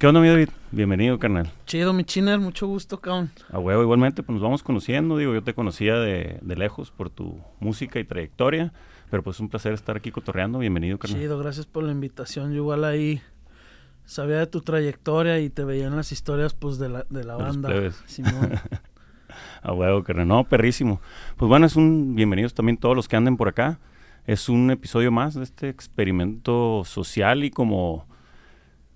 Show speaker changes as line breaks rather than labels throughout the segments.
¿Qué onda, mi David? Bienvenido, carnal.
Chido, mi chiner, mucho gusto, cabrón.
A huevo, igualmente, pues nos vamos conociendo, digo, yo te conocía de, de lejos por tu música y trayectoria, pero pues es un placer estar aquí cotorreando, bienvenido, carnal.
Chido, gracias por la invitación, yo igual ahí sabía de tu trayectoria y te veía en las historias, pues, de la, de la
De
banda. Simón.
A huevo, carnal. No, perrísimo. Pues bueno, es un bienvenidos también todos los que anden por acá. Es un episodio más de este experimento social y como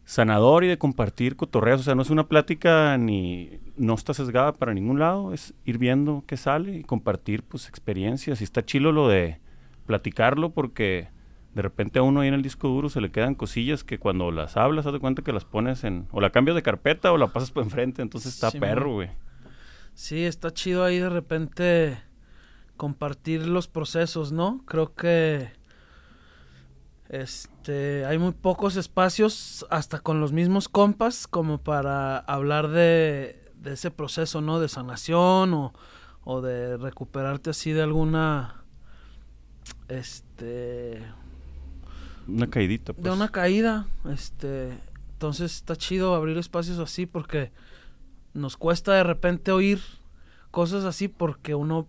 sanador y de compartir cotorreos. O sea, no es una plática ni no está sesgada para ningún lado. Es ir viendo qué sale y compartir pues experiencias. Y está chilo lo de platicarlo porque de repente a uno ahí en el disco duro se le quedan cosillas que cuando las hablas, haz de cuenta que las pones en... O la cambias de carpeta o la pasas por enfrente. Entonces está perro, güey.
sí, está chido ahí de repente compartir los procesos, ¿no? Creo que este hay muy pocos espacios, hasta con los mismos compas, como para hablar de, de ese proceso, ¿no? De sanación o, o de recuperarte así de alguna este
Una caidita, pues.
de una caída, este, entonces está chido abrir espacios así porque nos cuesta de repente oír cosas así porque uno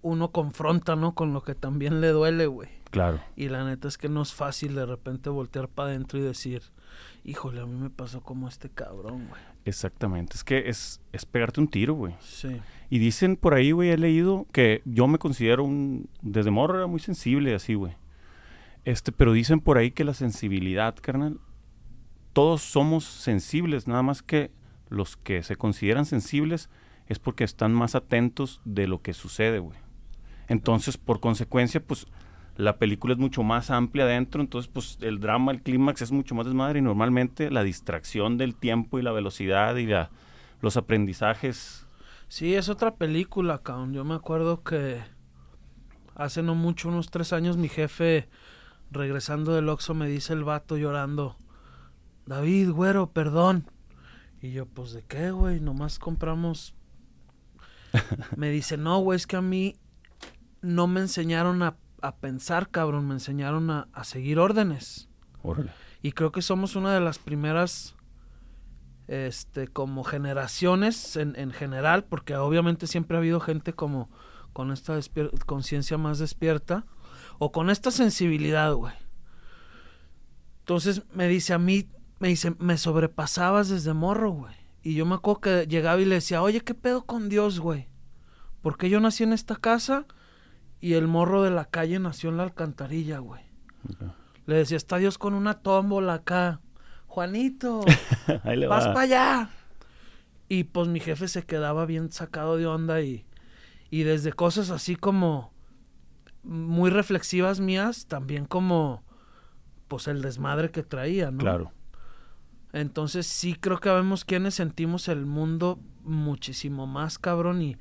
uno confronta, ¿no? Con lo que también le duele, güey.
Claro.
Y la neta es que no es fácil de repente voltear para adentro y decir, híjole, a mí me pasó como este cabrón, güey.
Exactamente. Es que es, es pegarte un tiro, güey.
Sí.
Y dicen por ahí, güey, he leído que yo me considero un... Desde morro era muy sensible así, güey. Este, pero dicen por ahí que la sensibilidad, carnal, todos somos sensibles, nada más que los que se consideran sensibles es porque están más atentos de lo que sucede, güey. Entonces, por consecuencia, pues la película es mucho más amplia adentro, entonces pues el drama, el clímax es mucho más desmadre y normalmente la distracción del tiempo y la velocidad y la, los aprendizajes
Sí, es otra película, cabrón. Yo me acuerdo que hace no mucho, unos tres años, mi jefe, regresando del Oxxo, me dice el vato llorando, David, güero, perdón. Y yo, pues, ¿de qué, güey? Nomás compramos... me dice, no, güey, es que a mí no me enseñaron a, a pensar, cabrón, me enseñaron a, a seguir órdenes.
Órale.
Y creo que somos una de las primeras, este, como generaciones en, en general, porque obviamente siempre ha habido gente como con esta conciencia más despierta o con esta sensibilidad, güey. Entonces me dice a mí, me dice, me sobrepasabas desde morro, güey. Y yo me acuerdo que llegaba y le decía, oye, ¿qué pedo con Dios, güey? Porque yo nací en esta casa y el morro de la calle nació en la alcantarilla, güey. Le decía, está Dios con una tómbola acá. Juanito,
Ahí le
vas
va.
para allá. Y pues mi jefe se quedaba bien sacado de onda y, y desde cosas así como muy reflexivas mías, también como pues el desmadre que traía, ¿no?
Claro.
Entonces sí creo que vemos quienes sentimos el mundo muchísimo más cabrón y,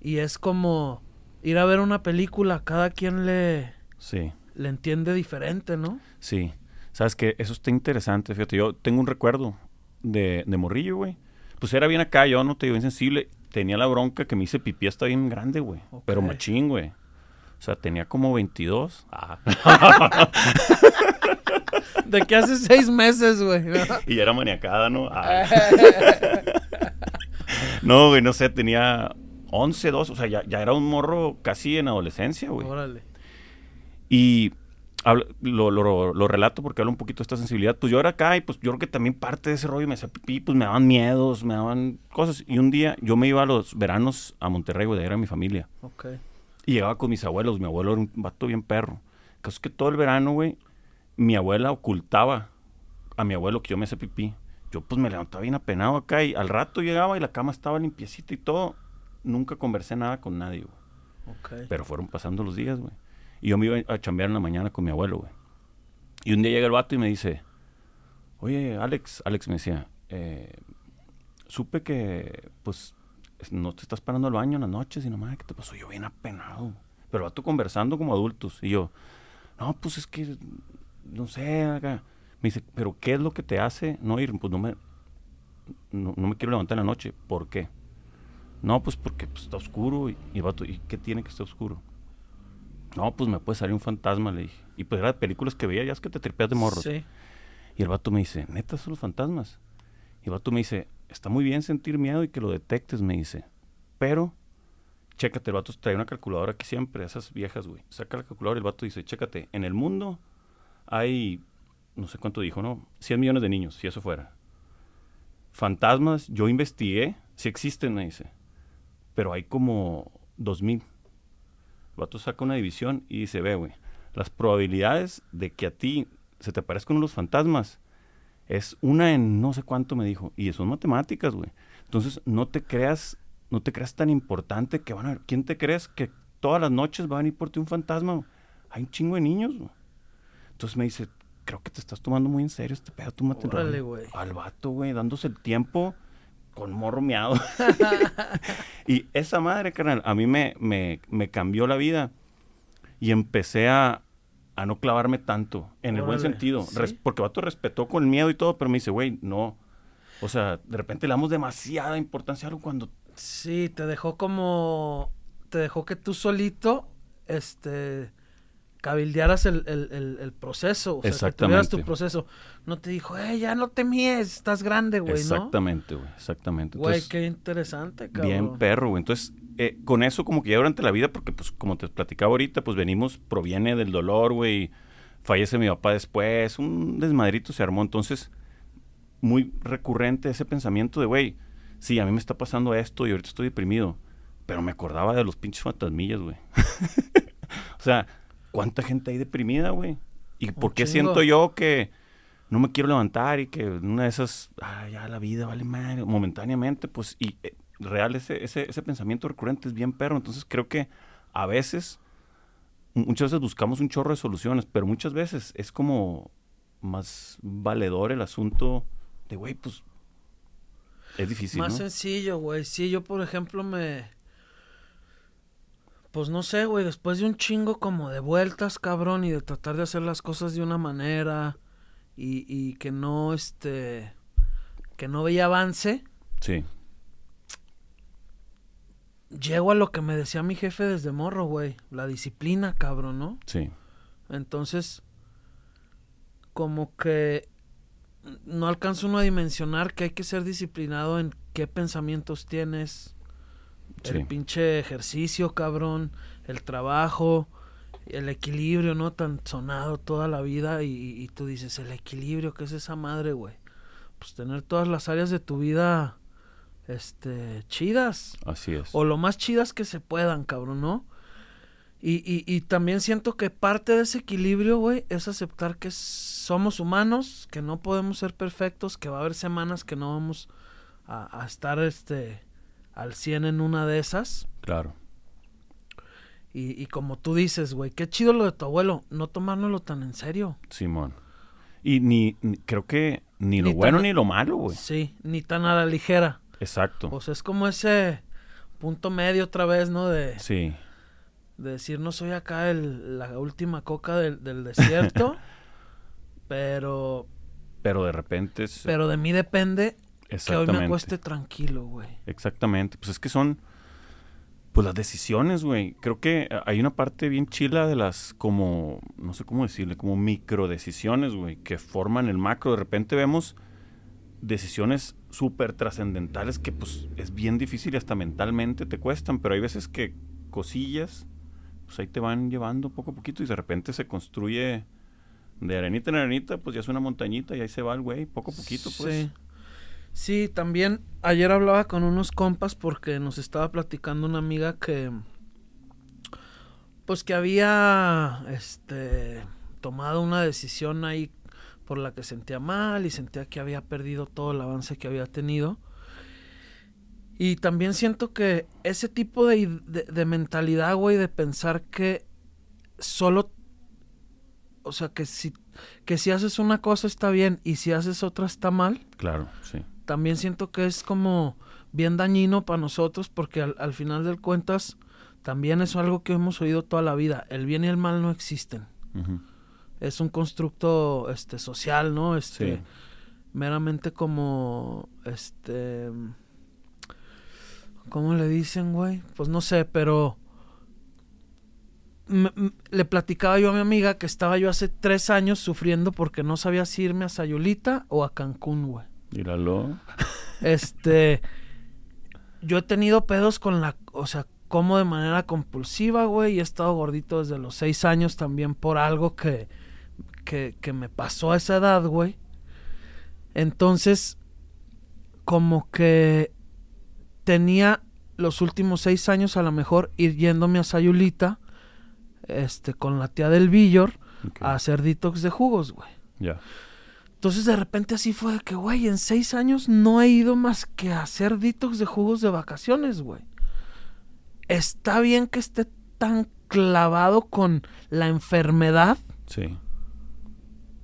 y es como ir a ver una película, cada quien le,
Sí.
le entiende diferente, ¿no?
Sí. Sabes que eso está interesante, fíjate. Yo tengo un recuerdo de, de morrillo, güey. Pues era bien acá, yo no te digo insensible. Tenía la bronca que me hice pipí hasta bien grande, güey. Pero machín, güey. O sea, tenía como 22. Ah.
De que hace seis meses, güey. ¿no?
y ya era maniacada, ¿no? Ah. no, güey, no sé, tenía 11, 12. O sea, ya, ya era un morro casi en adolescencia, güey.
Órale.
Y hablo- lo, lo- lo relato porque hablo un poquito de esta sensibilidad. Pues yo era acá y pues yo creo que también parte de ese rollo me hacía pipí, pues me daban miedos, me daban cosas. Y un día yo me iba a los veranos a Monterrey, güey, de ahí era mi familia.
Ok.
Y llegaba con mis abuelos. Mi abuelo era un vato bien perro. Caso es que todo el verano, güey, mi abuela ocultaba a mi abuelo que yo me hacía pipí. Yo pues me levantaba bien apenado acá y al rato llegaba y la cama estaba limpiecita y todo. Nunca conversé nada con nadie, güey.
Ok.
Pero fueron pasando los días, güey. Y yo me iba a chambear en la mañana con mi abuelo, güey. Y un día llega el vato y me dice, oye, Alex, Alex me decía, eh, supe que, pues, es- no te estás parando al baño en las noches y nomás, ¿qué te pasó? Yo bien apenado. Pero el vato conversando como adultos. Y yo, no, pues es que, no sé, acá. Me dice, pero ¿qué es lo que te hace no ir? Pues no me, no, no me quiero levantar en la noche. ¿Por qué? No, pues porque pues, está oscuro. Y, y el vato, ¿y qué tiene que estar oscuro? No, pues me puede salir un fantasma, le dije. Y pues era de películas que veía, ya es que te tripeas de morros.
Sí.
Y el vato me dice, neta, son los fantasmas. Y el vato me dice, está muy bien sentir miedo y que lo detectes, me dice. Pero, chécate, el vato trae una calculadora aquí siempre, esas viejas, güey. Saca la calculadora y el vato dice, chécate, en el mundo hay, no sé cuánto dijo, ¿no? 100 millones de niños, si eso fuera. Fantasmas, yo investigué, si existen, me dice. Pero hay como 2000. El vato saca una división y dice, ve, güey, las probabilidades de que a ti se te aparezcan unos fantasmas es una en no sé cuánto me dijo. Y son matemáticas, güey. Entonces, no te creas, no te creas tan importante que van a ver. ¿Quién te crees que todas las noches va a venir por ti un fantasma? Hay un chingo de niños, güey. Entonces me dice, creo que te estás tomando muy en serio este pedo. Tú mate
Órale, güey.
al vato, güey, dándose el tiempo con morro miado. y esa madre, carnal, a mí me, me, me cambió la vida. Y empecé a, a no clavarme tanto, en el buen sentido.
sí.
Res- porque vato respetó con miedo y todo, pero me dice, güey, no. O sea, de repente le damos demasiada importancia a algo cuando...
Sí, te dejó como. Te dejó que tú solito. Este. Cabildearas el, el, el, el proceso. O sea, que tuvieras tu proceso. No te dijo, eh, ya no te mies, estás grande, güey,
exactamente, güey, exactamente.
Güey, qué interesante, cabrón.
Bien perro, güey. Entonces, eh, con eso como que ya durante la vida, porque pues como te platicaba ahorita, pues venimos, proviene del dolor, güey. Fallece mi papá después, un desmadrito se armó. Entonces, muy recurrente ese pensamiento de, güey, sí, a mí me está pasando esto y ahorita estoy deprimido. Pero me acordaba de los pinches fantasmillas, güey. o sea, ¿cuánta gente hay deprimida, güey? ¿Y por qué siento yo que no me quiero levantar y que una de esas, ah, ya la vida vale madre, momentáneamente, pues, y eh, real ese, ese, ese pensamiento recurrente es bien perro. Entonces creo que a veces, mu- muchas veces buscamos un chorro de soluciones, pero muchas veces es como más valedor el asunto de, güey, pues, es difícil,
Más
¿no?
sencillo, güey. Sí, yo, por ejemplo, me. Pues no sé, güey. Después de un chingo como de vueltas, cabrón, y de tratar de hacer las cosas de una manera. Y, y que no, este. Que no veía avance.
Sí,
Llego a lo que me decía mi jefe desde morro, güey. La disciplina, cabrón, ¿no?
sí,
Entonces, como que no alcanza uno a dimensionar que hay que ser disciplinado en qué pensamientos tienes, el pinche ejercicio, cabrón, el trabajo, el equilibrio, ¿no? Tan sonado toda la vida y, y tú dices, el equilibrio, ¿qué es esa madre, güey? Pues tener todas las áreas de tu vida, este, chidas.
Así es.
O lo más chidas que se puedan, cabrón, ¿no? Y, y, y también siento que parte de ese equilibrio, güey, es aceptar que somos humanos, que no podemos ser perfectos, que va a haber semanas que no vamos a, a estar este al 100 en una de esas.
Claro.
Y, y como tú dices, güey, qué chido lo de tu abuelo, no tomárnoslo tan en serio.
Simón. Y ni, ni- creo que ni lo bueno ni lo malo, güey.
Sí, ni tan a la ligera.
Exacto.
O sea, es como ese punto medio otra vez, ¿no? De,
Sí,
de decir no soy acá el, la última coca del, del desierto, pero
pero de repente es...
pero de mí depende que hoy me acueste tranquilo, güey.
Exactamente. Pues es que son... Pues las decisiones, güey. Creo que hay una parte bien chila de las como... No sé cómo decirle. Como micro decisiones, güey. Que forman el macro. De repente vemos decisiones súper trascendentales que pues es bien difícil y hasta mentalmente te cuestan. Pero hay veces que cosillas... Pues ahí te van llevando poco a poquito y de repente se construye... De arenita en arenita, pues ya es una montañita y ahí se va el güey, poco a poquito, pues.
Sí. Sí, también ayer hablaba con unos compas porque nos estaba platicando una amiga que pues que había este tomado una decisión ahí por la que sentía mal y sentía que había perdido todo el avance que había tenido. Y también siento que ese tipo de, de, mentalidad, güey, de pensar que solo o sea, que si, que si haces una cosa está bien y si haces otra está mal,
Claro, sí.
También siento que es como bien dañino para nosotros porque al, al final del cuentas también es algo que hemos oído toda la vida. El bien y el mal no existen. Es un constructo este social, ¿no? Este
Sí.
meramente como este ¿cómo le dicen, güey? Pues no sé, pero le platicaba yo a mi amiga que estaba yo hace tres años sufriendo porque no sabía si irme a Sayulita o a Cancún, güey.
Míralo.
Este, yo he tenido pedos con la, o sea, como de manera compulsiva, güey, y he estado gordito desde los seis años también por algo que, que, que me pasó a esa edad, güey. Entonces, como que tenía los últimos seis años a lo mejor ir yéndome a Sayulita, este, con la tía del Villor, a hacer detox de jugos, güey.
Ya.
Entonces de repente así fue de que, güey, en seis años no he ido más que a hacer detox de jugos de vacaciones, güey. Está bien que esté tan clavado con la enfermedad
Sí.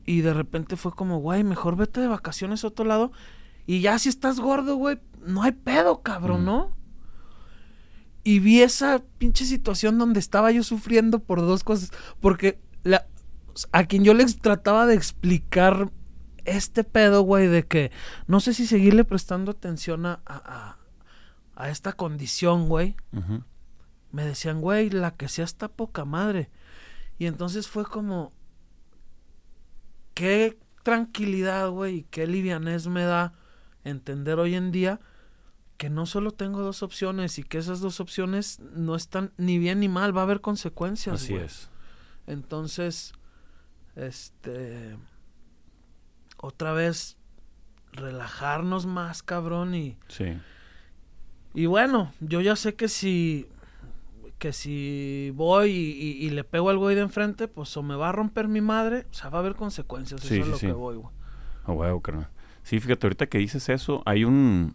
y de repente fue como, güey, mejor vete de vacaciones a otro lado y ya si estás gordo, güey, no hay pedo, cabrón,
Mm.
¿no? Y vi esa pinche situación donde estaba yo sufriendo por dos cosas, porque la, a quien yo les trataba de explicar este pedo, güey, de que no sé si seguirle prestando atención a, a, a- esta condición, güey. Me decían, güey, la que sea está poca madre. Y entonces fue como, qué tranquilidad, güey, y qué livianez me da entender hoy en día que no solo tengo dos opciones y que esas dos opciones no están ni bien ni mal, va a haber consecuencias.
Así es.
Entonces, este, otra vez, relajarnos más, cabrón, y,
Sí.
y bueno, yo ya sé que si que si voy y, y- y le pego al güey de enfrente, pues o me va a romper mi madre, o sea, va a haber consecuencias,
Sí,
eso es lo que voy, güey.
A huevo, carnal. Sí, fíjate, ahorita que dices eso, hay un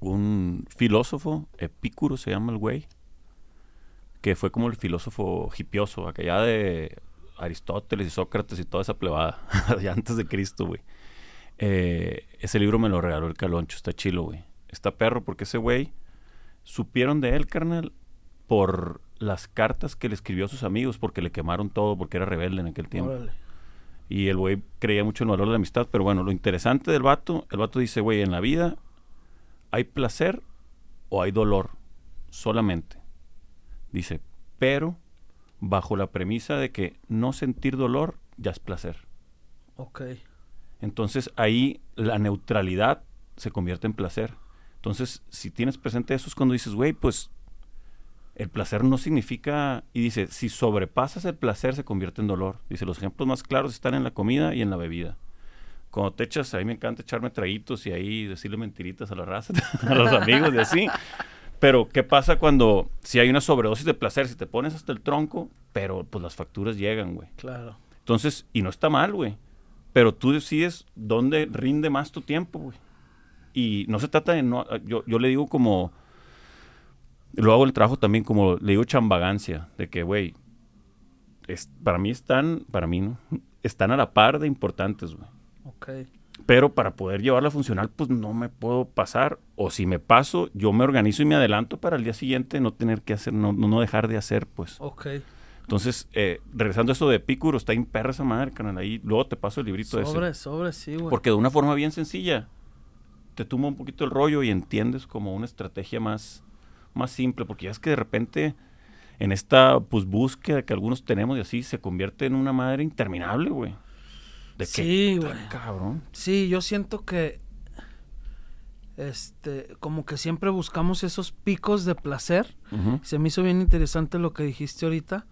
un filósofo, Epicuro se llama el güey, que fue como el filósofo hipioso, aquella de Aristóteles y Sócrates y toda esa plebada, ya antes de Cristo, güey. Eh, ese libro me lo regaló el Caloncho, está chilo, güey. Está perro porque ese güey supieron de él, carnal, por las cartas que le escribió a sus amigos, porque le quemaron todo, porque era rebelde en aquel tiempo.
Órale.
Y el güey creía mucho en el valor de la amistad. Pero bueno, lo interesante del vato, el vato dice, güey, en la vida hay placer o hay dolor. Solamente. Dice, pero bajo la premisa de que no sentir dolor ya es placer.
Ok.
Entonces ahí la neutralidad se convierte en placer. Entonces, si tienes presente eso es cuando dices, güey, pues el placer no significa, y dice, si sobrepasas el placer se convierte en dolor. Dice, los ejemplos más claros están en la comida y en la bebida. Cuando te echas, a mí me encanta echarme traguitos y ahí decirle mentiritas a la raza, a los amigos y así. Pero, ¿qué pasa cuando, si hay una sobredosis de placer, si te pones hasta el tronco, pero pues las facturas llegan, güey?
Claro.
Entonces, y no está mal, güey. Pero tú decides dónde rinde más tu tiempo, güey. Y no se trata de no. Yo, yo le digo como. Lo hago el trabajo también como. Le digo chambagancia. De que, güey. es- para mí están. Para mí, ¿no? Están a la par de importantes, güey.
Ok.
Pero para poder llevarla funcional, pues no me puedo pasar. O si me paso, yo me organizo y me adelanto para el día siguiente no tener que hacer, no, no dejar de hacer, pues.
Ok.
Entonces, eh, regresando a eso de Epicuro, está en perra esa madre, canal. Ahí luego te paso el librito ese.
Sobre, sobre, sí, güey.
Porque de una forma bien sencilla, te tumba un poquito el rollo y entiendes como una estrategia más, más simple. Porque ya es que de repente, en esta pues, búsqueda que algunos tenemos y así, se convierte en una madre interminable, güey. De
Sí,
"Ay,
güey.
cabrón.
Sí, yo siento que este como que siempre buscamos esos picos de placer. Se me hizo bien interesante lo que dijiste ahorita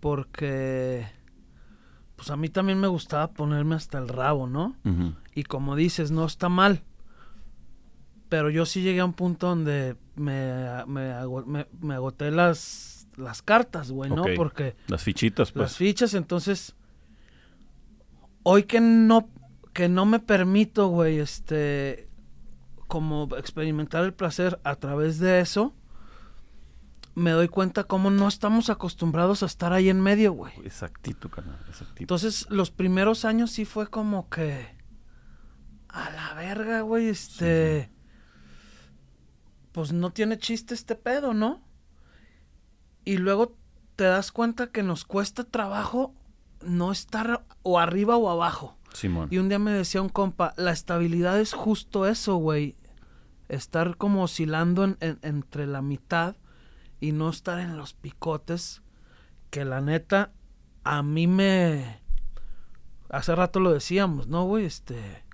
porque pues a mí también me gustaba ponerme hasta el rabo, ¿no? Y como dices, no está mal. Pero yo sí llegué a un punto donde me, me, ago- me- me agoté las, las cartas, güey, ¿no? Porque
Las fichitas,
las
pues.
fichas, entonces hoy que no que no me permito, güey, este como experimentar el placer a través de eso, me doy cuenta cómo no estamos acostumbrados a estar ahí en medio, güey.
Exactito, carnal. Exactito.
Entonces, los primeros años sí fue como que a la verga, güey, este pues no tiene chiste este pedo, ¿no? Y luego te das cuenta que nos cuesta trabajo no estar o arriba o abajo.
Simón.
Y un día me decía un compa, la estabilidad es justo eso, güey. Estar como oscilando en- en- entre la mitad y no estar en los picotes. que la neta, a mí me... Hace rato lo decíamos, ¿no, güey? Este...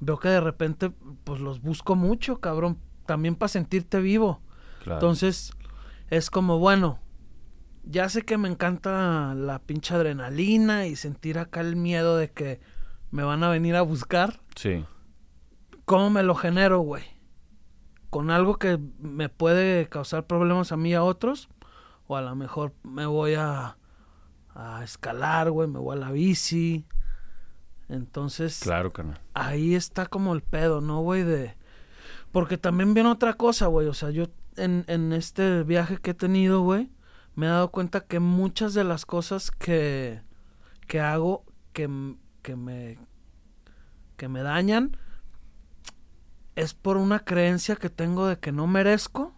Veo que de repente, pues los busco mucho, cabrón. También para sentirte vivo.
Claro.
Entonces, es como, bueno, ya sé que me encanta la pinche adrenalina y sentir acá el miedo de que me van a venir a buscar.
Sí.
¿Cómo me lo genero, güey? ¿Con algo que me puede causar problemas a mí y a otros? O a lo mejor me voy a, a escalar, güey, me voy a la bici. Entonces,
Claro, carnal.
ahí está como el pedo, ¿no, güey? De... Porque también viene otra cosa, güey. O sea, yo en, en este viaje que he tenido, güey, me he dado cuenta que muchas de las cosas que, que hago que, que me que me dañan es por una creencia que tengo de que no merezco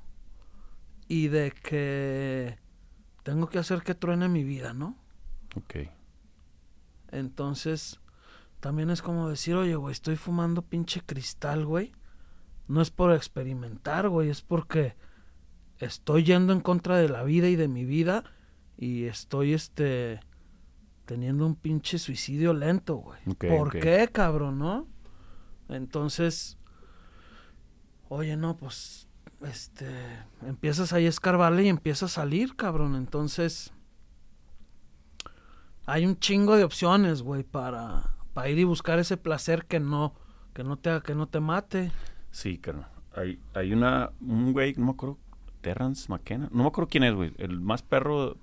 y de que tengo que hacer que truene mi vida, ¿no?
Ok.
Entonces, también es como decir, oye, güey, estoy fumando pinche cristal, güey. No es por experimentar, güey, es porque estoy yendo en contra de la vida y de mi vida y estoy, este, teniendo un pinche suicidio lento, güey. ¿Por qué, cabrón, no? Entonces, oye, no, pues, este, empiezas ahí a escarbarle y empieza a salir, cabrón. Entonces, hay un chingo de opciones, güey, para, para ir y buscar ese placer que no, que no te, que no te mate.
Sí, carnal. Hay, hay una, un güey, no me acuerdo, Terrence McKenna. No me acuerdo quién es, güey. El más perro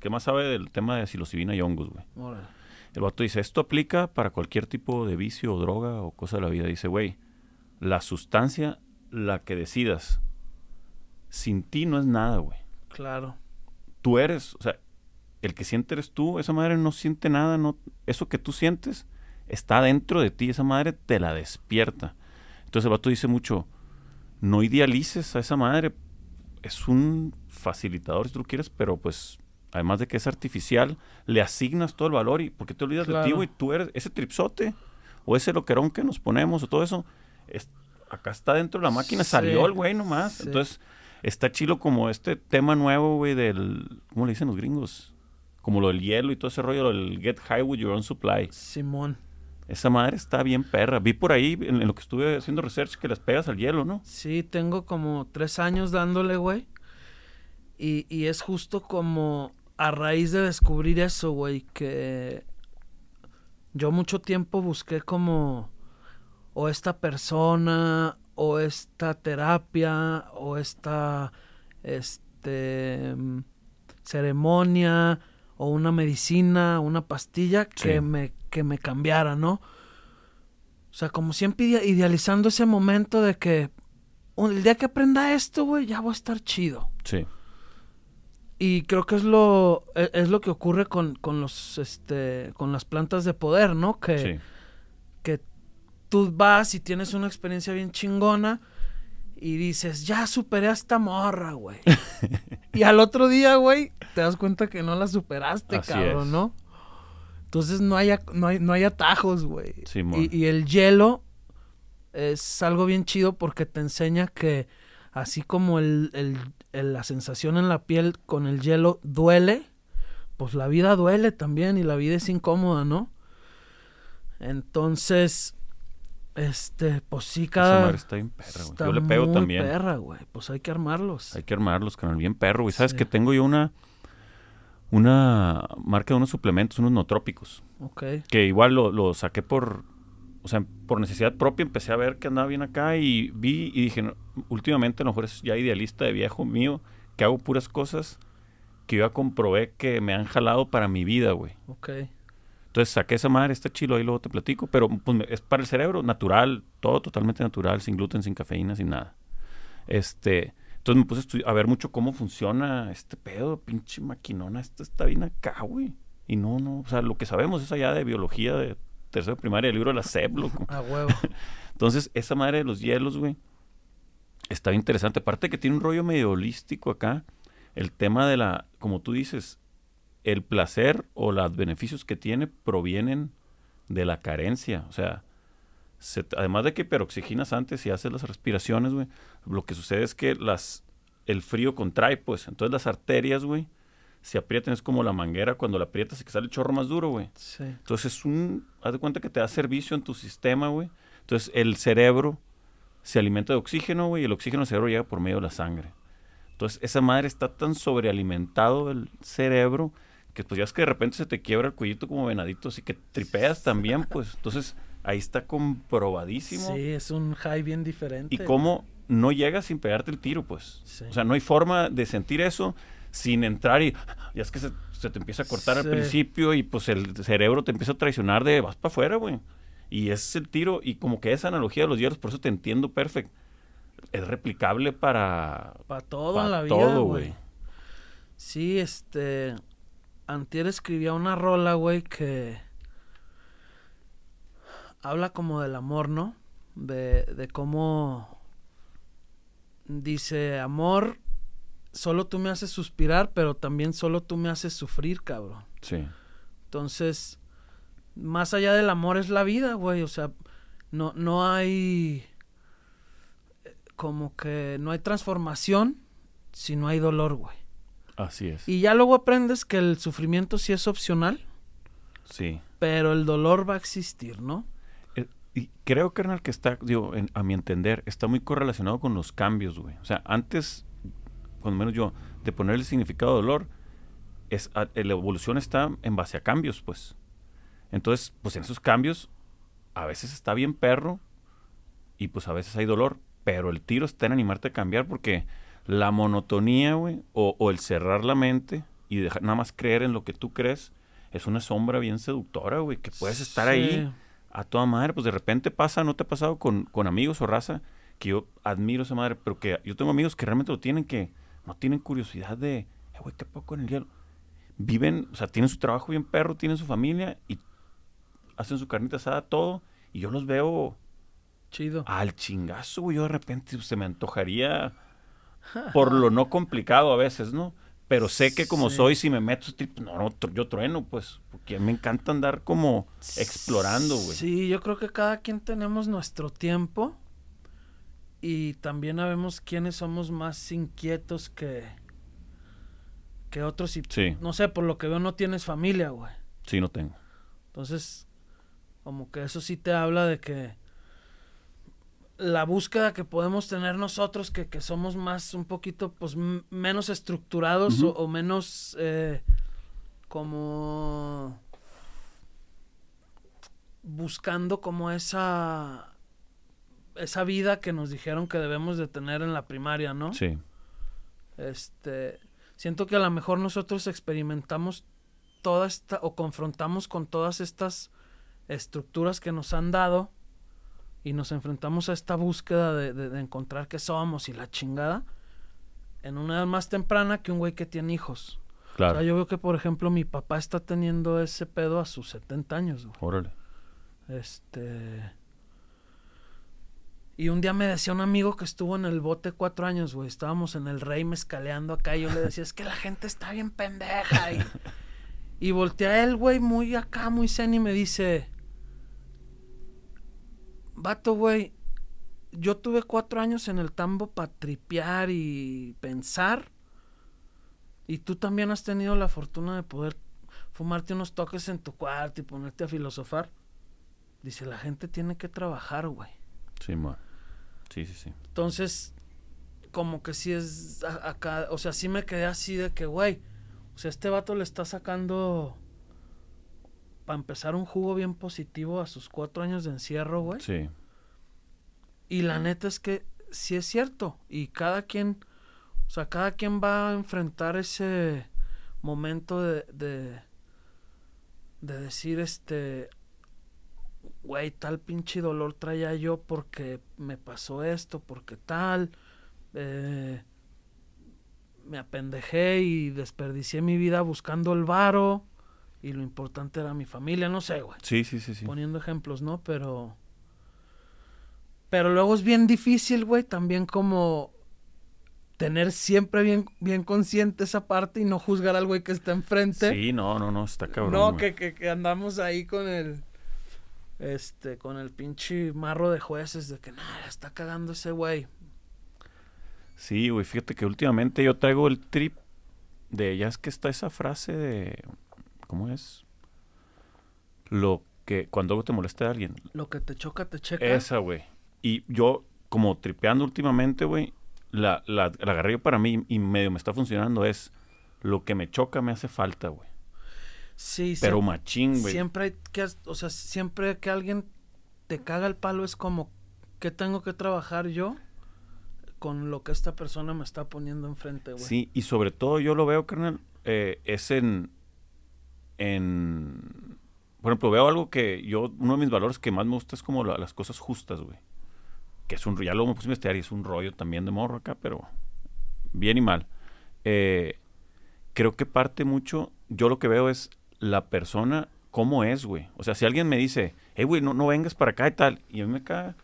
que más sabe del tema de psilocibina y hongos, güey.
Órale.
El vato dice, esto aplica para cualquier tipo de vicio o droga o cosa de la vida. Dice, güey, la sustancia, la que decidas, sin ti no es nada, güey.
Claro.
Tú eres, o sea, el que siente eres tú, esa madre no siente nada, no, eso que tú sientes está dentro de ti, esa madre te la despierta. Entonces el vato dice mucho, no idealices a esa madre, es un facilitador si tú lo quieres, pero pues además de que es artificial, le asignas todo el valor y porque te olvidas de ti, güey, tú eres ese tripsote o ese loquerón que nos ponemos o todo eso, es- acá está dentro de la máquina,
Sí.
salió el güey nomás.
Sí.
Entonces está chilo como este tema nuevo, güey, del, ¿cómo le dicen los gringos? Como lo del hielo y todo ese rollo, el get high with your own supply.
Simón.
Esa madre está bien perra. Vi por ahí, en, en lo que estuve haciendo research, que las pegas al hielo, ¿no?
Sí, tengo como tres años dándole, güey. Y, y es justo como a raíz de descubrir eso, güey, que yo mucho tiempo busqué como o esta persona o esta terapia o esta este ceremonia o una medicina, una pastilla que
Sí.
me que me cambiara, ¿no? O sea, como siempre idea- idealizando ese momento de que el día que aprenda esto, güey, ya voy a estar chido.
Sí.
Y creo que es lo e- es lo que ocurre con, con los este con las plantas de poder, ¿no? Que,
Sí.
que tú vas y tienes una experiencia bien chingona y dices, ya superé a esta morra, güey. y al otro día, güey, te das cuenta que no la superaste,
Así
cabrón,
es.
¿no? Entonces no hay, no hay, no hay atajos, güey.
Simón.
y, y el hielo es algo bien chido porque te enseña que así como el, el- el- la sensación en la piel con el hielo duele, pues la vida duele también y la vida es incómoda, ¿no? Entonces, este, pues sí,
Esa
cada...
madre está bien perra, güey. Yo le pego
muy
también.
perra, güey. Pues hay que armarlos.
Hay que armarlos, canal. Bien perro, güey. ¿Sabes
Sí.
que tengo yo una, una marca de unos suplementos, unos nootrópicos?
Ok.
que igual lo, lo saqué por, o sea, por necesidad propia, empecé a ver que andaba bien acá y vi y dije, no, últimamente a lo mejor es ya idealista de viejo mío, que hago puras cosas que yo ya comprobé que me han jalado para mi vida, güey.
Ok.
Entonces saqué esa madre, está chilo, ahí luego te platico, pero pues, es para el cerebro, natural, todo totalmente natural, sin gluten, sin cafeína, sin nada. Este, entonces me puse a, ver mucho cómo funciona este pedo, pinche maquinona, esta está bien acá, güey. Y no, no, o sea, lo que sabemos es allá de biología de tercero de primaria, el libro de la SEP, loco.
A huevo.
Entonces, esa madre de los hielos, güey, está bien interesante. Aparte que tiene un rollo medio holístico acá, el tema de la, como tú dices, el placer o los beneficios que tiene provienen de la carencia. O sea, se- además de que peroxiginas antes y haces las respiraciones, güey, lo que sucede es que las, el frío contrae, pues. Entonces las arterias, güey, se aprietan, es como la manguera cuando la aprietas y que sale el chorro más duro, güey.
Sí.
Entonces es un, haz de cuenta que te da servicio en tu sistema, güey. Entonces el cerebro se alimenta de oxígeno, güey, y el oxígeno al cerebro llega por medio de la sangre. Entonces esa madre está tan sobrealimentado el cerebro que pues ya es que de repente se te quiebra el cuellito como venadito, así que tripeas también, pues. Entonces ahí está comprobadísimo.
Sí, es un high bien diferente.
Y cómo no llegas sin pegarte el tiro, pues.
Sí.
O sea, no hay forma de sentir eso sin entrar y ya es que se, se te empieza a cortar al principio y pues el cerebro te empieza a traicionar de vas para afuera, güey. Y ese es el tiro y como que esa analogía de los hielos, por eso te entiendo perfecto. Es replicable para,
Para todo
para
en la vida,
todo,
güey. Sí, este. Antier escribía una rola, güey, que. Habla como del amor, ¿no? De, de cómo. Dice, amor, solo tú me haces suspirar, pero también solo tú me haces sufrir, cabrón.
Sí.
Entonces, más allá del amor es la vida, güey. O sea, no, no hay. eh, Como que no hay transformación si no hay dolor, güey.
Así es.
Y ya luego aprendes que el sufrimiento sí es opcional,
Sí.
pero el dolor va a existir, ¿no?
Y creo, carnal, que está, digo, en- a mi entender, está muy correlacionado con los cambios, güey. O sea, antes, cuando menos yo, de ponerle significado de dolor, es, eh, la evolución está en base a cambios, pues. Entonces, pues en esos cambios, a veces está bien perro y pues a veces hay dolor, pero el tiro está en animarte a cambiar porque la monotonía, güey, o, o el cerrar la mente y dejar nada más creer en lo que tú crees, es una sombra bien seductora, güey, que puedes estar ahí
Sí.
A toda madre, pues de repente pasa, ¿no te ha pasado con, con amigos o raza? Que yo admiro esa madre, pero que yo tengo amigos que realmente lo tienen, que no tienen curiosidad de, eh, güey, ¿qué poco en el hielo? Viven, o sea, tienen su trabajo bien perro, tienen su familia y hacen su carnita asada, todo, y yo los veo
Chido.
al chingazo, güey. Yo de repente se me antojaría por lo no complicado a veces, ¿no? Pero sé que como
Sí.
soy, si me meto, tipo, no, no, yo trueno, pues, porque me encanta andar como explorando, güey.
Sí, yo creo que cada quien tenemos nuestro tiempo y también sabemos quiénes somos más inquietos que, que otros. Y
Sí.
no sé, por lo que veo no tienes familia, güey.
Sí, no tengo.
Entonces, como que eso sí te habla de que la búsqueda que podemos tener nosotros, que, que somos más un poquito, pues, menos estructurados o menos eh, como buscando como esa esa vida que nos dijeron que debemos de tener en la primaria, ¿no?
Sí.
Este, siento que a lo mejor nosotros experimentamos toda esta o confrontamos con todas estas estructuras que nos han dado y nos enfrentamos a esta búsqueda de, de- de encontrar qué somos y la chingada en una edad más temprana que un güey que tiene hijos.
Claro.
O sea, yo veo que, por ejemplo, mi papá está teniendo ese pedo a sus 70 años, güey.
Órale.
Este. Y un día me decía un amigo que estuvo en el bote cuatro años, güey. Estábamos en el rey mezcaleando acá. Y yo le decía, es que la gente está bien pendeja. Y, y voltea a él, güey, muy acá, muy zen, y me dice: Vato, güey, yo tuve cuatro años en el tambo para tripear y pensar. Y tú también has tenido la fortuna de poder fumarte unos toques en tu cuarto y ponerte a filosofar. Dice, la gente tiene que trabajar, güey.
Sí, ma. Sí, sí, sí.
Entonces, como que sí es acá, o sea, sí me quedé así de que, güey, o sea, este vato le está sacando, para empezar, un jugo bien positivo a sus cuatro años de encierro, güey.
Sí.
Y la neta es que sí es cierto. Y cada quien, o sea, cada quien va a enfrentar ese momento de, de, de decir, este, güey, tal pinche dolor traía yo porque me pasó esto, porque tal, eh, me apendejé y desperdicié mi vida buscando el varo y lo importante era mi familia, no sé, güey
Sí, sí, sí, sí.
poniendo ejemplos, ¿no? Pero. Pero luego es bien difícil, güey, también como tener siempre bien, bien consciente esa parte y no juzgar al güey que está enfrente.
Sí, no, no, no, está cabrón.
no, que, que, que andamos ahí con el. Este, con el pinche marro de jueces de que nada, está cagando ese güey.
Sí, güey, fíjate que últimamente yo traigo el trip de ella es que está esa frase de, ¿cómo es? Lo que, cuando algo te molesta a alguien.
Lo que te choca, te checa.
Esa, güey. Y yo, como tripeando últimamente, güey, la, la, la agarré yo para mí y medio me está funcionando es, lo que me choca me hace falta, güey.
Sí,
Pero
siem-
machín, güey.
Siempre hay que, o sea, siempre que alguien te caga el palo es como, ¿qué tengo que trabajar yo con lo que esta persona me está poniendo enfrente, güey?
Sí, y sobre todo yo lo veo, carnal, eh, es en, en... Por ejemplo, veo algo que yo, uno de mis valores que más me gusta es como la- las cosas justas, güey. Que es un, ya luego me puse a investigar y es un rollo también de morro acá, pero bien y mal. Eh, creo que parte mucho, yo lo que veo es la persona, cómo es, güey. O sea, si alguien me dice, hey, güey, no, no vengas para acá y tal, y a mí me caga,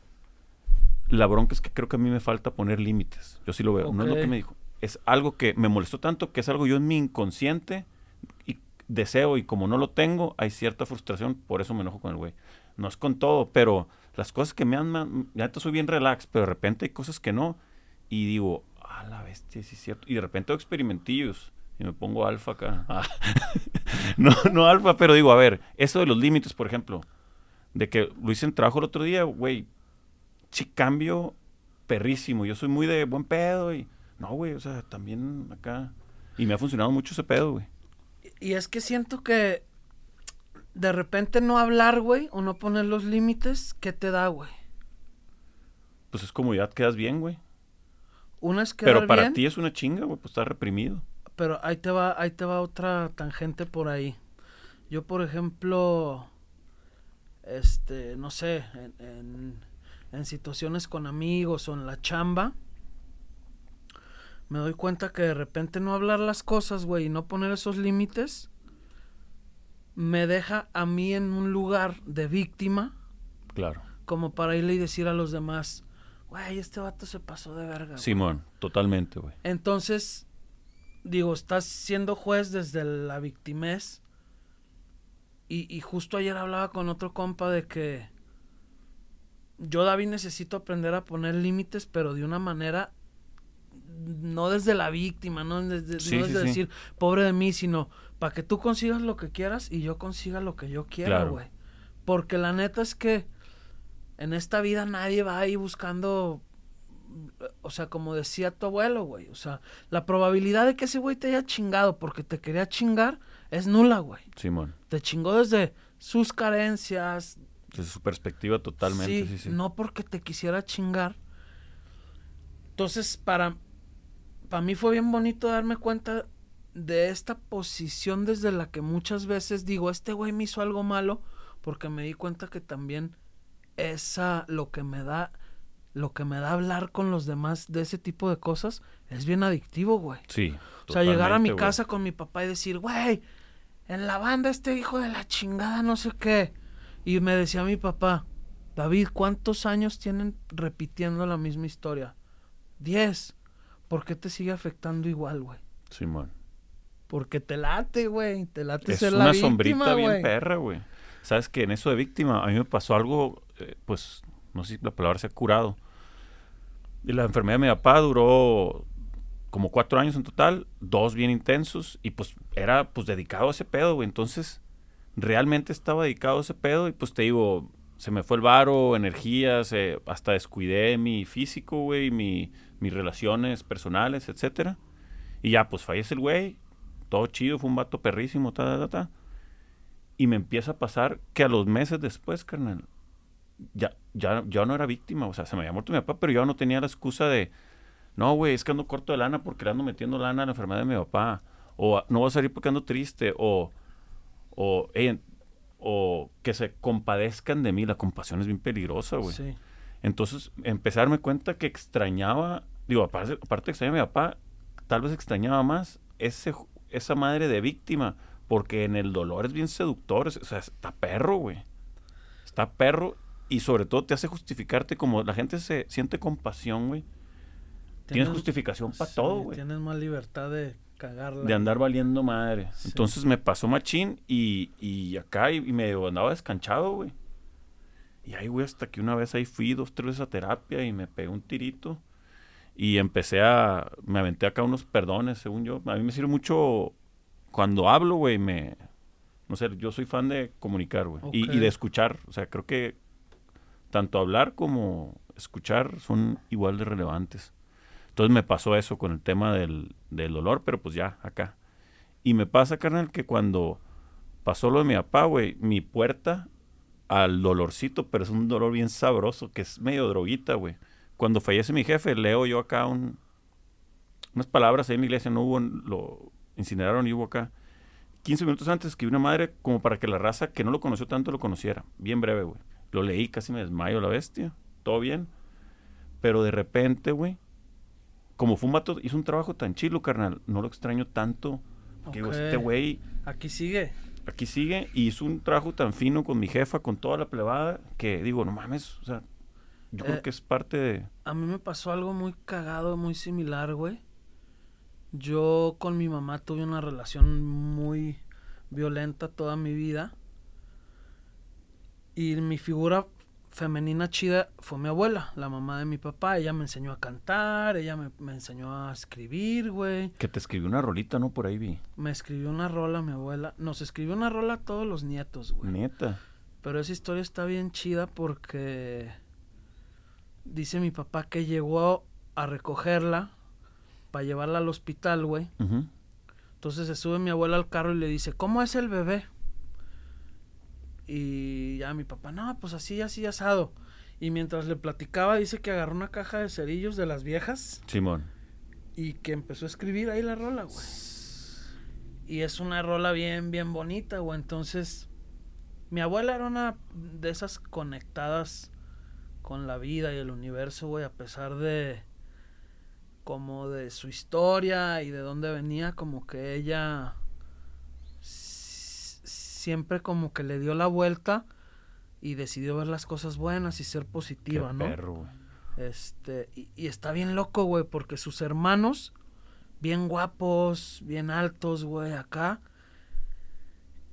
la bronca es que creo que a mí me falta poner límites. Yo sí lo veo. No es lo que me dijo. Es algo que me molestó tanto que es algo yo en mi inconsciente deseo y como no lo tengo, hay cierta frustración, por eso me enojo con el güey. No es con todo, pero las cosas que me han... Ya te soy bien relax, pero de repente hay cosas que no. Y digo, a la bestia, sí es cierto. Y de repente hago experimentillos y me pongo alfa acá. Ah. no, no alfa, pero digo, a ver, eso de los límites, por ejemplo, de que lo hice en trabajo el otro día, güey, sí cambio perrísimo. Yo soy muy de buen pedo y... No, güey, o sea, también acá... Y me ha funcionado mucho ese pedo, güey.
Y es que siento que de repente no hablar, güey, o no poner los límites, ¿qué te da, güey?
Pues es como ya quedas bien, güey.
Una es quedar
Pero para
bien,
ti es una chinga, güey, pues estás reprimido.
pero ahí te va, ahí te va otra tangente por ahí. Yo, por ejemplo, este, no sé, en, en, en situaciones con amigos o en la chamba, me doy cuenta que de repente no hablar las cosas, güey, y no poner esos límites, me deja a mí en un lugar de víctima,
Claro.
como para irle y decir a los demás, güey, este vato se pasó de verga. güey".
Simón, totalmente, güey.
Entonces, digo, estás siendo juez desde la victimez. Y, y justo ayer hablaba con otro compa de que yo, David, necesito aprender a poner límites, pero de una manera no desde la víctima, no desde,
Sí,
no
sí,
desde
sí.
decir pobre de mí, sino para que tú consigas lo que quieras y yo consiga lo que yo quiera,
Claro.
güey. Porque la neta es que en esta vida nadie va ahí buscando o sea, como decía tu abuelo, güey. O sea, la probabilidad de que ese güey te haya chingado porque te quería chingar es nula, güey.
Simón.
Te chingó desde sus carencias.
Desde su perspectiva totalmente, sí,
sí,
sí.
No porque te quisiera chingar. Entonces, para, para mí fue bien bonito darme cuenta de esta posición desde la que muchas veces digo, este güey me hizo algo malo, porque me di cuenta que también esa, lo que me da, lo que me da hablar con los demás de ese tipo de cosas, es bien adictivo, güey.
Sí.
O sea, llegar a mi
güey.
casa con mi papá y decir, güey, en la banda este hijo de la chingada, no sé qué. Y me decía mi papá, David, ¿cuántos años tienen repitiendo la misma historia? Diez. ¿Por qué te sigue afectando igual, güey?
Simón.
Porque te late, güey. Te late
Es
ser
una
la víctima,
sombrita bien perra, güey. Sabes que en eso de víctima, a mí me pasó algo, eh, pues, no sé si la palabra se ha curado. Y la enfermedad de mi papá duró como cuatro años en total, dos bien intensos, y pues era pues dedicado a ese pedo, güey. Entonces, realmente estaba dedicado a ese pedo, y pues te digo, se me fue el varo, energías, eh, hasta descuidé mi físico, güey, mi, mis relaciones personales, etcétera. Y ya, pues fallece el güey, todo chido, fue un vato perrísimo, ta, ta, ta. Y me empieza a pasar que a los meses después, carnal, ya, ya, no era víctima, o sea, se me había muerto mi papá, pero yo no tenía la excusa de, no, güey, es que ando corto de lana porque le ando metiendo lana a la enfermedad de mi papá, o no voy a salir porque ando triste, o, o, "Ey, o que se compadezcan de mí, la compasión es bien peligrosa, güey.
Sí.
Entonces, empecé a darme cuenta que extrañaba, digo, aparte, aparte de extrañar a mi papá, tal vez extrañaba más ese, esa madre de víctima, porque en el dolor es bien seductor, o sea, está perro, güey. Está perro y sobre todo te hace justificarte como la gente se siente compasión, güey. Tienes justificación para
sí,
todo, güey.
Tienes más libertad de cagarla.
De andar valiendo madre.
Sí.
Entonces me pasó machín y, y acá y, y me andaba descanchado, güey. Y ahí, güey, hasta que una vez ahí fui dos, tres veces a terapia y me pegué un tirito. Y empecé a, me aventé acá unos perdones, según yo. A mí me sirve mucho cuando hablo, güey, me, no sé, yo soy fan de comunicar, güey. Y, y de escuchar, o sea, creo que tanto hablar como escuchar son igual de relevantes. Entonces me pasó eso con el tema del, del dolor, pero pues ya, acá. Y me pasa, carnal, que cuando pasó lo de mi papá, güey, mi puerta al dolorcito, pero es un dolor bien sabroso, que es medio droguita, güey. Cuando fallece mi jefe, leo yo acá un, unas palabras ahí en mi iglesia, no hubo, lo incineraron y hubo acá. 15 minutos antes escribí una madre como para que la raza que no lo conoció tanto lo conociera. Bien breve, güey. Lo leí, casi me desmayo la bestia. Todo bien. Pero de repente, güey, como Fumato hizo un trabajo tan chilo, carnal, no lo extraño tanto. Que digo, este güey...
Aquí sigue.
Aquí sigue y hizo un trabajo tan fino con mi jefa, con toda la plebada, que digo, no mames, o sea, yo creo
Eh,
que es parte de...
A mí me pasó algo muy cagado, muy similar, güey. Yo con mi mamá tuve una relación muy violenta toda mi vida. Y mi figura femenina chida fue mi abuela, la mamá de mi papá. Ella me enseñó a cantar, ella me, me enseñó a escribir, güey.
Que te escribió una rolita, ¿no? Por ahí vi.
Me escribió una rola mi abuela. Nos escribió una rola a todos los nietos, güey.
Neta.
Pero esa historia está bien chida porque dice mi papá que llegó a recogerla para llevarla al hospital, güey. Entonces se sube mi abuela al carro y le dice, ¿cómo es el bebé? Y ya mi papá, no, pues así, así asado. Y mientras le platicaba, dice que agarró una caja de cerillos de las viejas
Simón.
y que empezó a escribir ahí la rola, güey. Y es una rola bien, bien bonita, güey. Entonces, mi abuela era una de esas conectadas con la vida y el universo, güey, a pesar de como de su historia y de dónde venía, como que ella siempre como que le dio la vuelta y decidió ver las cosas buenas y ser positiva,
Qué
¿no?
perro.
Este, y, y está bien loco, güey, porque sus hermanos, bien guapos, bien altos, güey, acá.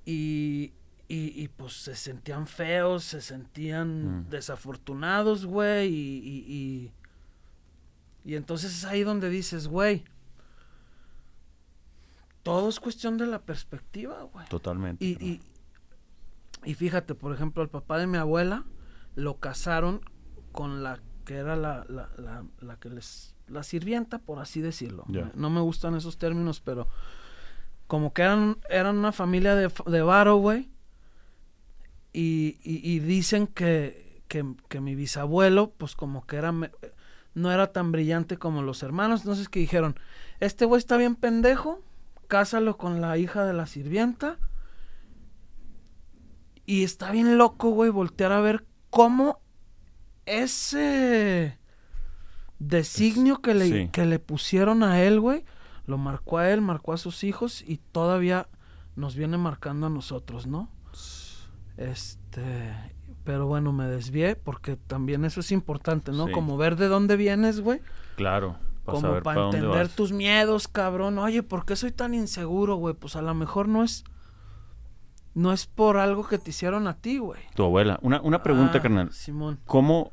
Y, y, y, pues se sentían feos, se sentían
Mm.
desafortunados, güey. Y, y, y, y entonces es ahí donde dices, güey, todo es cuestión de la perspectiva, güey.
Totalmente.
Y, y, y fíjate, por ejemplo, el papá de mi abuela lo casaron con la que era la, la, la, la que les... La sirvienta, por así decirlo.
Ya.
No me gustan esos términos, pero como que eran, eran una familia de, de varo, güey. Y, y, y dicen que, que, que mi bisabuelo, pues como que era... no era tan brillante como los hermanos. Entonces que dijeron, este güey está bien pendejo, cásalo con la hija de la sirvienta. Y está bien loco, güey, voltear a ver cómo ese designio que le,
sí.
que le pusieron a él, güey, lo marcó a él, marcó a sus hijos y todavía nos viene marcando a nosotros, ¿no? Este, pero bueno, me desvié porque también eso es importante, ¿no?
Sí.
Como ver de dónde vienes, güey.
Claro.
Como para entender tus miedos, cabrón. Oye, ¿por qué soy tan inseguro, güey? Pues a lo mejor no es. No es por algo que te hicieron a ti, güey.
Tu abuela. Una, una pregunta,
Ah,
carnal.
Simón.
¿Cómo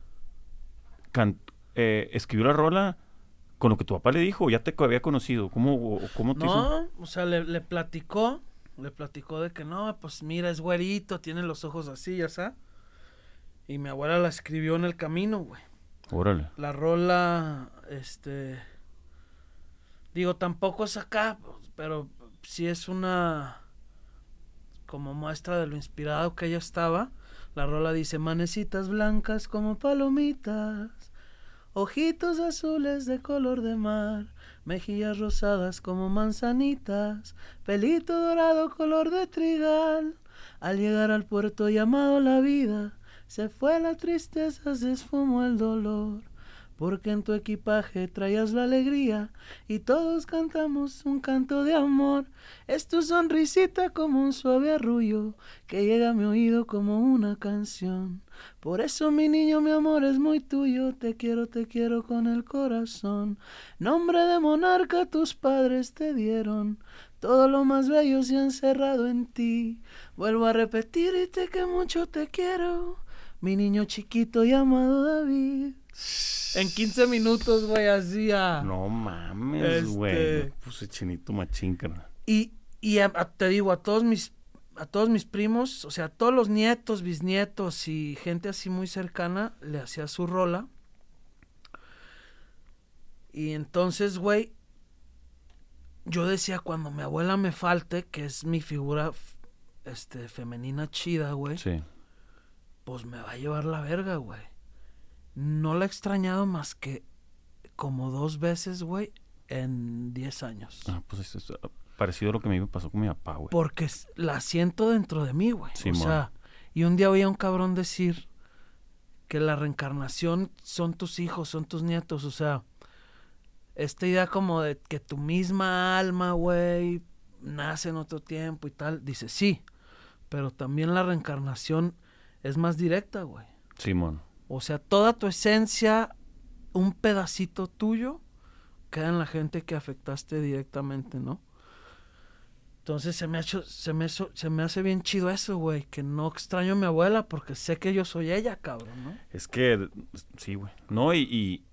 can- eh, escribió la rola con lo que tu papá le dijo? ¿O ¿Ya te había conocido? ¿Cómo, o- cómo te hizo?
No, o sea, le, le platicó. Le platicó de que no, pues mira, es güerito, tiene los ojos así, ya sabes. Y mi abuela la escribió en el camino, güey. La rola, este. Digo, tampoco es acá, pero sí es una. Como muestra de lo inspirado que ella estaba. La rola dice: Manecitas blancas como palomitas, ojitos azules de color de mar, mejillas rosadas como manzanitas, pelito dorado color de trigal. Al llegar al puerto llamado la vida, se fue la tristeza, se esfumó el dolor. Porque en tu equipaje traías la alegría y todos cantamos un canto de amor. Es tu sonrisita como un suave arrullo que llega a mi oído como una canción. Por eso mi niño, mi amor es muy tuyo, te quiero, te quiero con el corazón. Nombre de monarca tus padres te dieron, todo lo más bello se ha encerrado en ti. Vuelvo a repetirte que mucho te quiero, mi niño chiquito llamado David. En 15 minutos, güey, hacía.
No mames,
Este-
güey. No Puse chinito machín, carnal.
Y, y a- a- te digo, a todos mis a todos mis primos, o sea, a todos los nietos, bisnietos y gente así muy cercana, le hacía su rola. Y entonces, güey, yo decía, cuando mi abuela me falte, que es mi figura este, femenina chida, güey,
Sí.
Pues me va a llevar la verga, güey. No la he extrañado más que como dos veces, güey, en 10 años.
Ah, pues eso es ah, parecido a lo que me pasó con mi papá, güey.
Porque la siento dentro de mí, güey. o
Simón.
sea, y un día oí a un cabrón decir que la reencarnación son tus hijos, son tus nietos. O sea, esta idea como de que tu misma alma, güey, nace en otro tiempo y tal. Dice, sí, pero también la reencarnación es más directa, güey.
Simón.
O sea, toda tu esencia, un pedacito tuyo, queda en la gente que afectaste directamente, ¿no? Entonces se me ha hecho, se me, hizo- se me hace bien chido eso, güey, que no extraño a mi abuela porque sé que yo soy ella, cabrón, ¿no?
Es que, sí, güey. No, y, y,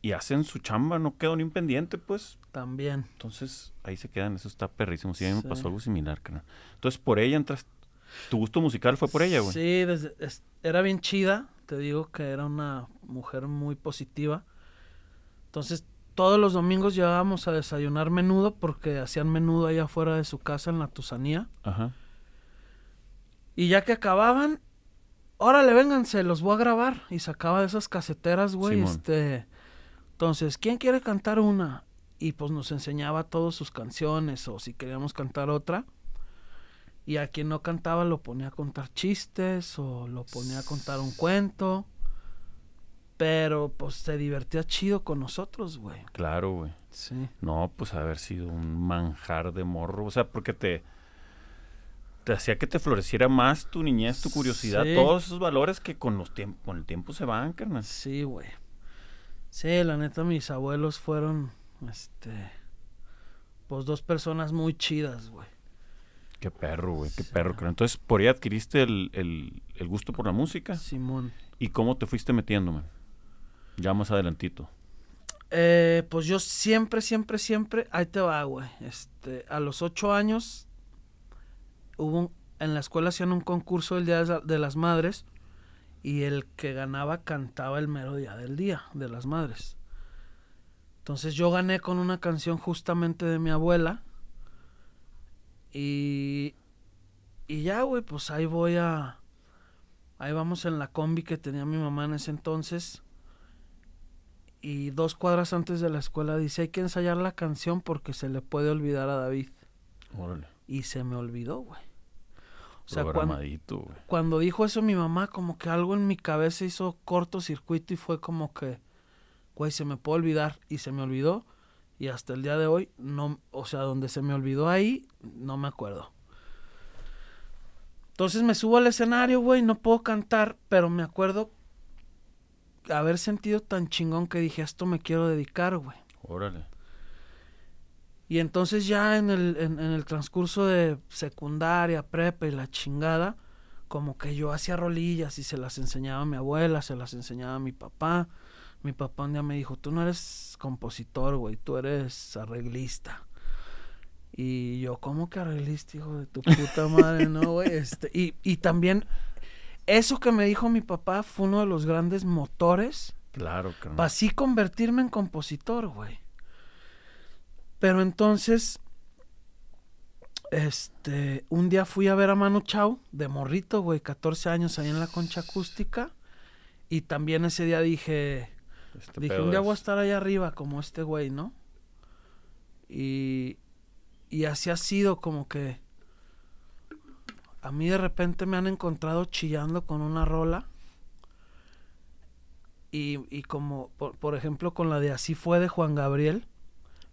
y hacen su chamba, no quedó ni un pendiente, pues.
También.
Entonces, ahí se quedan, eso está perrísimo. Sí, a mí me pasó algo similar, carnal. Entonces, por ella entras. Tu gusto musical fue por ella, güey.
Sí, desde, es- era bien chida, te digo que era una mujer muy positiva. Entonces, todos los domingos llegábamos a desayunar menudo porque hacían menudo ahí afuera de su casa en la Tusanía.
Ajá.
Y ya que acababan, órale, vénganse, los voy a grabar. Y sacaba de esas caseteras, güey.
Simón.
Este. Entonces, ¿quién quiere cantar una? Y pues nos enseñaba todas sus canciones, o si queríamos cantar otra. Y a quien no cantaba lo ponía a contar chistes, o lo ponía a contar un cuento. Pero pues se divertía chido con nosotros, güey.
Claro, güey.
Sí.
No, pues haber sido un manjar de morro. O sea, porque te. Te hacía que te floreciera más tu niñez, tu curiosidad,
Sí.
todos esos valores que con los con el tiempo se van, carnal.
Sí, güey. Sí, la neta, mis abuelos fueron, este, pues dos personas muy chidas, güey.
Qué perro, güey, qué perro. Entonces, por ahí adquiriste el, el- el gusto por la música.
Simón.
¿Y cómo te fuiste metiendo, man? Ya más adelantito.
Eh, pues yo siempre, siempre, siempre, ahí te va, güey. Este, a los ocho años hubo un- en la escuela hacían un concurso del Día de de las Madres y el que ganaba cantaba el mero día del Día de las Madres. Entonces yo gané con una canción justamente de mi abuela y y ya, güey, pues ahí voy a ahí vamos en la combi que tenía mi mamá en ese entonces y dos cuadras antes de la escuela dice hay que ensayar la canción porque se le puede olvidar a David.
Órale.
Y se me olvidó, güey. O sea, cuando, cuando dijo eso mi mamá, como que algo en mi cabeza hizo cortocircuito y fue como que, güey, se me puede olvidar. Y se me olvidó. Y hasta el día de hoy, no, o sea, donde se me olvidó ahí, no me acuerdo. Entonces me subo al escenario, güey, no puedo cantar, pero me acuerdo haber sentido tan chingón que dije, esto me quiero dedicar, güey.
Órale.
Y entonces ya en el, en, en el transcurso de secundaria, prepa y la chingada, como que yo hacía rolillas y se las enseñaba a mi abuela, se las enseñaba a mi papá. Mi papá un día me dijo, tú no eres compositor, güey, tú eres arreglista. Y yo, ¿cómo que arreglista, hijo de tu puta madre? No, güey. Este, y, y también, eso que me dijo mi papá fue uno de los grandes motores
Claro, carnal.
para así convertirme en compositor, güey. Pero entonces, este, un día fui a ver a Manu Chao, de morrito, güey, 14 años ahí en la concha acústica. Y también ese día dije,
Este
dije, un día
es-
voy a estar allá arriba como este güey, ¿no? Y, y así ha sido como que a mí de repente me han encontrado chillando con una rola. Y, y como, por, por ejemplo, con la de Así fue de Juan Gabriel,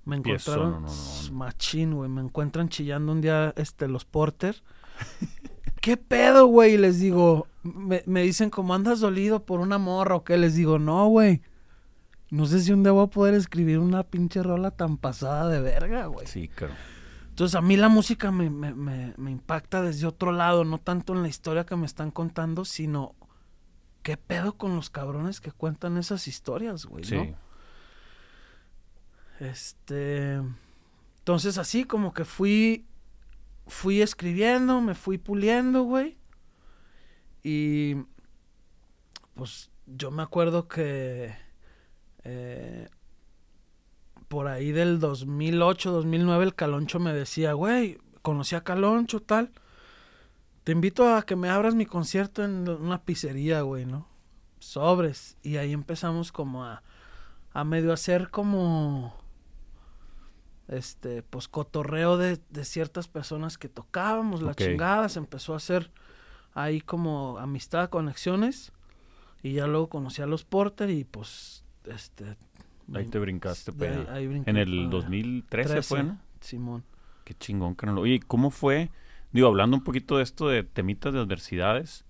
me encontraron
no, no, no, no.
machín, güey. Me encuentran chillando un día este, los Porter. ¿Qué pedo, güey? Les digo, me, me dicen, como andas dolido por una morra o qué? Les digo, no, güey. No sé si un día voy a poder escribir una pinche rola tan pasada de verga, güey.
Sí, claro.
Entonces a mí la música me, me, me, me impacta desde otro lado, no tanto en la historia que me están contando, sino ¿qué pedo con los cabrones que cuentan esas historias, güey?
Sí.
¿no? Este. Entonces, así como que fui. Fui escribiendo, me fui puliendo, güey. Y. Pues yo me acuerdo que. Eh, por ahí del 2008, 2009, el Caloncho me decía, güey, conocí a Caloncho, tal. Te invito a que me abras mi concierto en una pizzería, güey, ¿no? Sobres. Y ahí empezamos como a, a medio hacer como este, pues cotorreo de, de ciertas personas que tocábamos, la
Ok.
chingada, se empezó a hacer ahí como amistad, conexiones, y ya luego conocí a los Porter y pues, este...
Ahí te brincaste, pero
brinqué
en el
para-
2013 fue,
13,
¿no?
Simón.
Qué chingón, carnal. Oye, ¿cómo fue? Digo, hablando un poquito de esto de temitas de adversidades,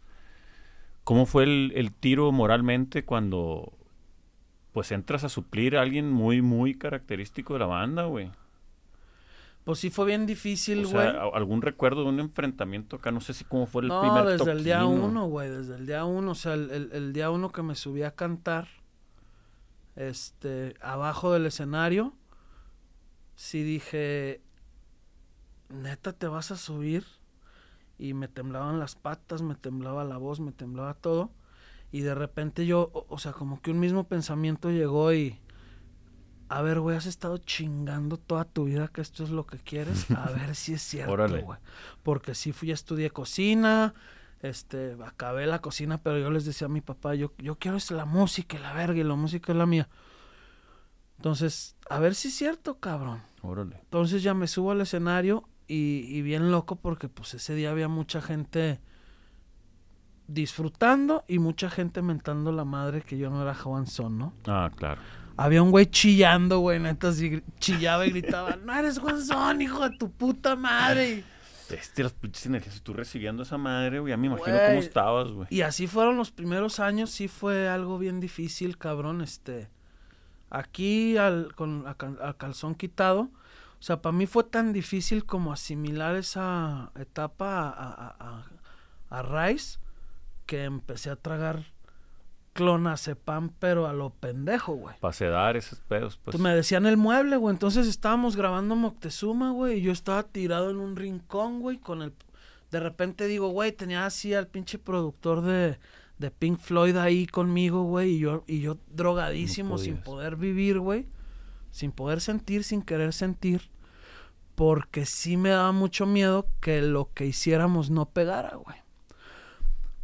¿cómo fue el, el tiro moralmente cuando pues entras a suplir a alguien muy, muy característico de la banda, güey?
Pues sí fue bien difícil,
O
güey.
sea, a- algún recuerdo de un enfrentamiento acá, no sé si cómo fue el
No,
primer
desde el día
o-
uno, güey, desde el día uno, o sea, el, el- el día uno que me subí a cantar, este, abajo del escenario, sí dije, neta, te vas a subir, y me temblaban las patas, me temblaba la voz, me temblaba todo, y de repente yo, o, o sea, como que un mismo pensamiento llegó y, a ver, güey, has estado chingando toda tu vida que esto es lo que quieres, a ver si es cierto, güey porque sí fui, estudié cocina, este, acabé la cocina, pero yo les decía a mi papá, yo, yo quiero es la música la verga, y la música es la mía. Entonces, a ver si es cierto, cabrón.
Órale.
Entonces ya me subo al escenario y, y bien loco porque pues ese día había mucha gente disfrutando y mucha gente mentando la madre que yo no era Juanzón, ¿no?
Ah, claro.
Había un güey chillando, güey, neta, así chillaba y gritaba, no eres Juanzón, hijo de tu puta madre.
Este, las pinches energías, tú recibiendo esa madre, güey, ya me imagino
Güey.
cómo estabas, güey.
Y así fueron los primeros años, sí fue algo bien difícil, cabrón, este... Aquí al, con a cal- a calzón quitado, o sea, para mí fue tan difícil como asimilar esa etapa a, a, a, a raíz que empecé a tragar clonazepam, pero a lo pendejo, güey.
Para sedar esos pedos, pues.
Me decían el mueble, güey. Entonces estábamos grabando Moctezuma, güey. Y yo estaba tirado en un rincón, güey. Con el. De repente digo, güey, tenía así al pinche productor de, de Pink Floyd ahí conmigo, güey. Y yo, y yo drogadísimo, sin poder vivir, güey. Sin poder sentir, sin querer sentir. Porque sí me daba mucho miedo que lo que hiciéramos no pegara, güey.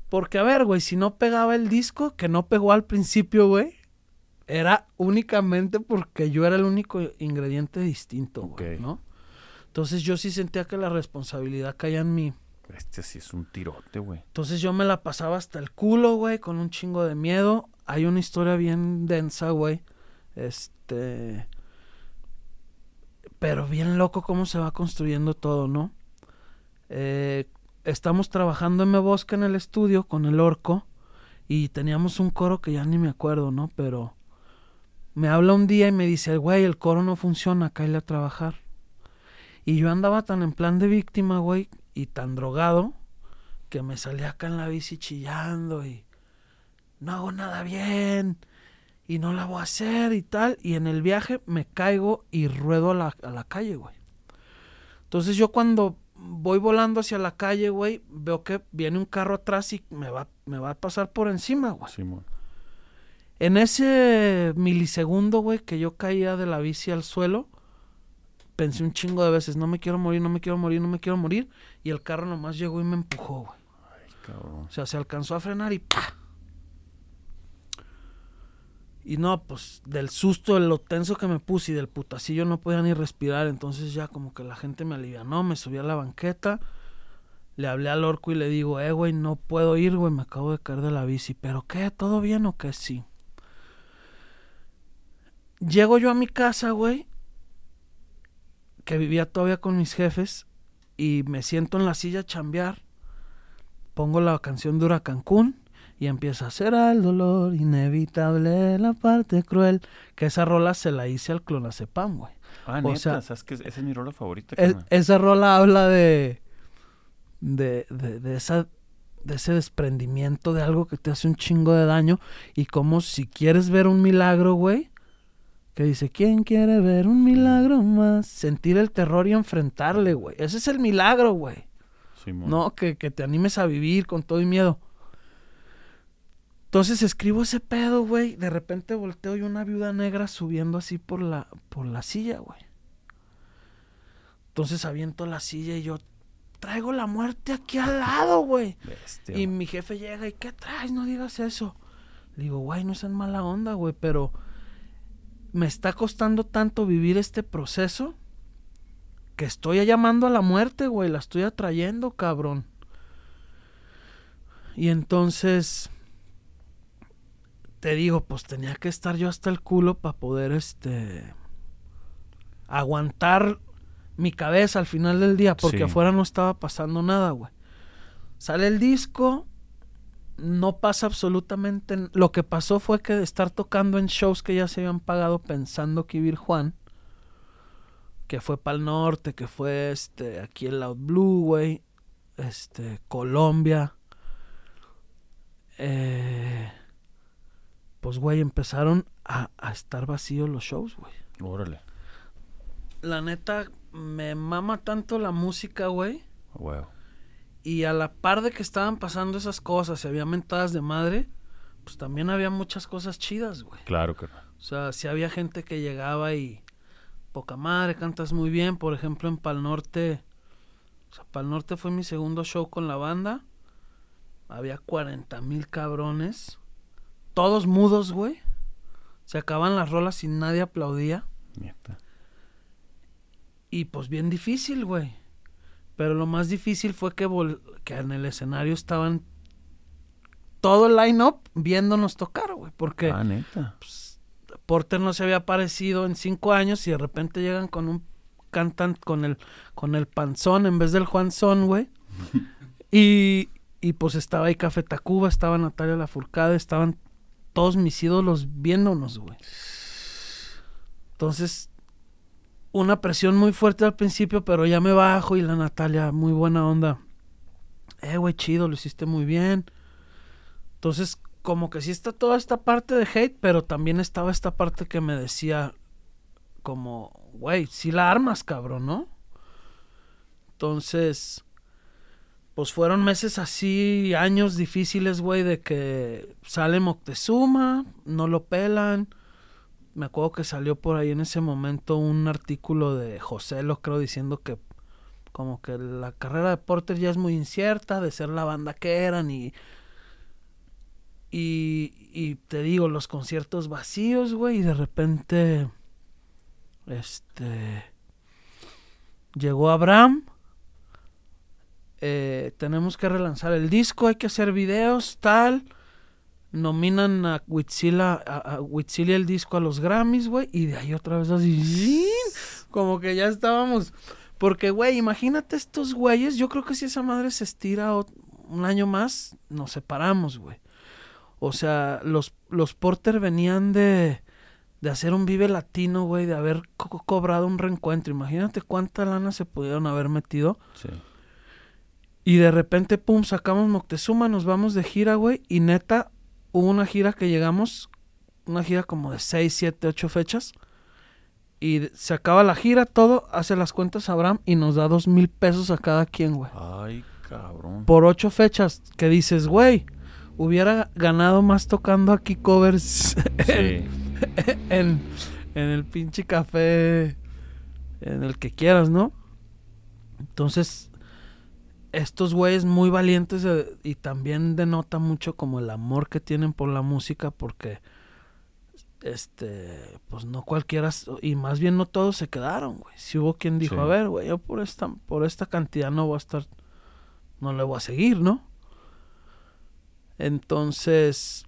Porque, a ver, güey, si no pegaba el disco, que no pegó al principio, güey, era únicamente porque yo era el único ingrediente distinto, güey. ¿no? Entonces yo sí sentía que la responsabilidad caía en mí.
Este sí es un tirote, güey.
Entonces yo me la pasaba hasta el culo, güey, con un chingo de miedo. Hay una historia bien densa, güey. Este. Pero bien loco cómo se va construyendo todo, ¿no? Eh, estamos trabajando en Me Bosque en el estudio con el orco. Y teníamos un coro que ya ni me acuerdo, ¿no? Pero me habla un día y me dice, güey, el coro no funciona, cállate a trabajar. Y yo andaba tan en plan de víctima, güey, y tan drogado, que me salía acá en la bici chillando y no hago nada bien y no la voy a hacer y tal. Y en el viaje me caigo y ruedo a la, a la calle, güey. Entonces yo cuando voy volando hacia la calle, güey, veo que viene un carro atrás y me va, me va a pasar por encima, güey. En ese milisegundo, güey, que yo caía de la bici al suelo, pensé un chingo de veces, no me quiero morir, no me quiero morir, no me quiero morir. Y el carro nomás llegó y me empujó, güey.
Ay, cabrón.
O sea, se alcanzó a frenar y ¡pa! Y no, pues del susto, de lo tenso que me puse y del putacillo no podía ni respirar. Entonces ya como que la gente me alivianó, me subí a la banqueta. Le hablé al orco y le digo, eh, güey, no puedo ir, güey, me acabo de caer de la bici. ¿Pero qué? ¿Todo bien o qué? Sí. Llego yo a mi casa, güey, que vivía todavía con mis jefes, y me siento en la silla a chambear. Pongo la canción de Huracán Cancún y empieza a ser el dolor inevitable, la parte cruel. Que esa rola se la hice al clonazepam, güey.
Ah,
O
neta,
sea,
¿sabes qué? Esa es mi rola favorita,
Es- esa rola habla de, de, de, de esa de ese desprendimiento de algo que te hace un chingo de daño y como si quieres ver un milagro, güey, que dice, ¿quién quiere ver un milagro más? Sentir el terror y enfrentarle, güey. Ese es el milagro, güey. no, que, que te animes a vivir con todo y miedo. Entonces escribo ese pedo, güey. De repente volteo y una viuda negra subiendo así por la, por la silla, güey. Entonces aviento la silla y yo, traigo la muerte aquí al lado, güey. Y mi jefe llega y, ¿qué traes? No digas eso. Le digo, güey, no es en mala onda, güey, pero me está costando tanto vivir este proceso que estoy llamando a la muerte, güey. La estoy atrayendo, cabrón. Y entonces te digo, pues tenía que estar yo hasta el culo para poder, este, aguantar mi cabeza al final del día, porque afuera no estaba pasando nada, güey. Sale el disco, no pasa absolutamente. Lo que pasó fue que de estar tocando en shows que ya se habían pagado pensando que iba a ir Juan, que fue para el norte, que fue este aquí en Loud Blue, güey, este Colombia, eh, pues güey empezaron a, a estar vacíos los shows, güey.
Órale.
La neta, me mama tanto la música, güey. Y a la par de que estaban pasando esas cosas y había mentadas de madre, pues también había muchas cosas chidas, güey.
Claro que
O sea, si había gente que llegaba y poca madre, cantas muy bien. Por ejemplo, en Pal Norte, o sea, Pal Norte fue mi segundo show con la banda. Había 40 mil cabrones. Todos mudos, güey. Se acaban las rolas y nadie aplaudía. Y pues bien difícil, güey. Pero lo más difícil fue que, que en el escenario estaban todo el line-up viéndonos tocar, güey. Porque
ah, neta.
Pues, Porter no se había aparecido en cinco años y de repente llegan con un cantan con el con el panzón en vez del Juanzón, güey. y, y pues estaba ahí Café Tacuba, estaba Natalia Lafourcade, estaban todos mis ídolos viéndonos, güey. Entonces, una presión muy fuerte al principio, pero ya me bajo y la Natalia, muy buena onda. Eh, güey, chido, lo hiciste muy bien. Entonces, como que sí está toda esta parte de hate, pero también estaba esta parte que me decía, como, güey, sí la armas, cabrón, ¿no? Entonces, pues fueron meses así, años difíciles, güey, de que sale Moctezuma, no lo pelan, me acuerdo que salió por ahí en ese momento un artículo de José, lo creo, diciendo que como que la carrera de Porter ya es muy incierta, de ser la banda que eran y... Y, y te digo, los conciertos vacíos, güey, y de repente... Este... Llegó Abraham. Eh, tenemos que relanzar el disco, hay que hacer videos, tal nominan a Huitzila, a, el disco a los Grammys, güey, y de ahí otra vez así, como que ya estábamos. Porque, güey, imagínate estos güeyes, yo creo que si esa madre se estira un año más, nos separamos, güey. O sea, los, los Porter venían de, de hacer un Vive Latino, güey, de haber cobrado un reencuentro. Imagínate cuánta lana se pudieron haber metido. Sí. Y de repente, pum, sacamos Moctezuma, nos vamos de gira, güey, y neta, hubo una gira que llegamos, una gira como de 6, 7, 8 fechas. Y se acaba la gira, todo, hace las cuentas Abraham y nos da dos mil pesos a cada quien, güey.
Ay, cabrón.
Por ocho fechas, que dices, güey, hubiera ganado más tocando aquí covers en, en, el pinche café, en el que quieras, ¿no? Entonces, estos güeyes muy valientes y también denota mucho como el amor que tienen por la música porque este pues no cualquiera y más bien no todos se quedaron güey. Si hubo quien dijo a ver güey yo por esta por esta cantidad no voy a estar no le voy a seguir no entonces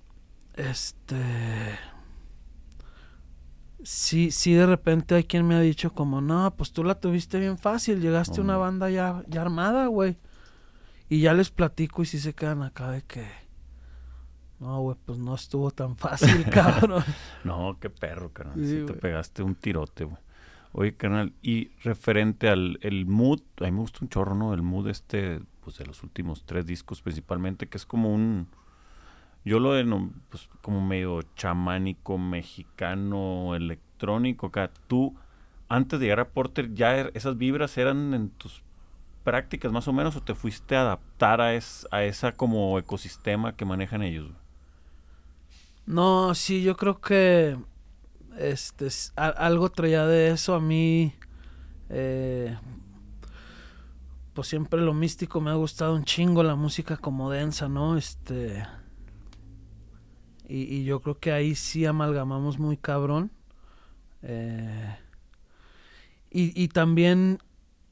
este sí sí de repente hay quien me ha dicho como no pues tú la tuviste bien fácil llegaste a una banda ya ya armada güey y ya les platico y si se quedan acá de que... No, güey, pues no estuvo tan fácil, cabrón.
no, qué perro, carnal. Sí, te pegaste un tirote, güey. Oye, carnal, y referente al el mood, a mí me gusta un chorro, ¿no? El mood este, pues de los últimos tres discos principalmente, que es como un, yo lo denomino pues, como medio chamánico, mexicano, electrónico, acá. Tú, antes de llegar a Porter, ¿ya er, esas vibras eran en tus prácticas más o menos o te fuiste a adaptar a, es, a esa como ecosistema que manejan ellos?
No, sí, yo creo que este algo traía de eso a mí eh, pues siempre lo místico me ha gustado un chingo la música como densa no este y, yo creo que ahí sí amalgamamos muy cabrón eh, y, y también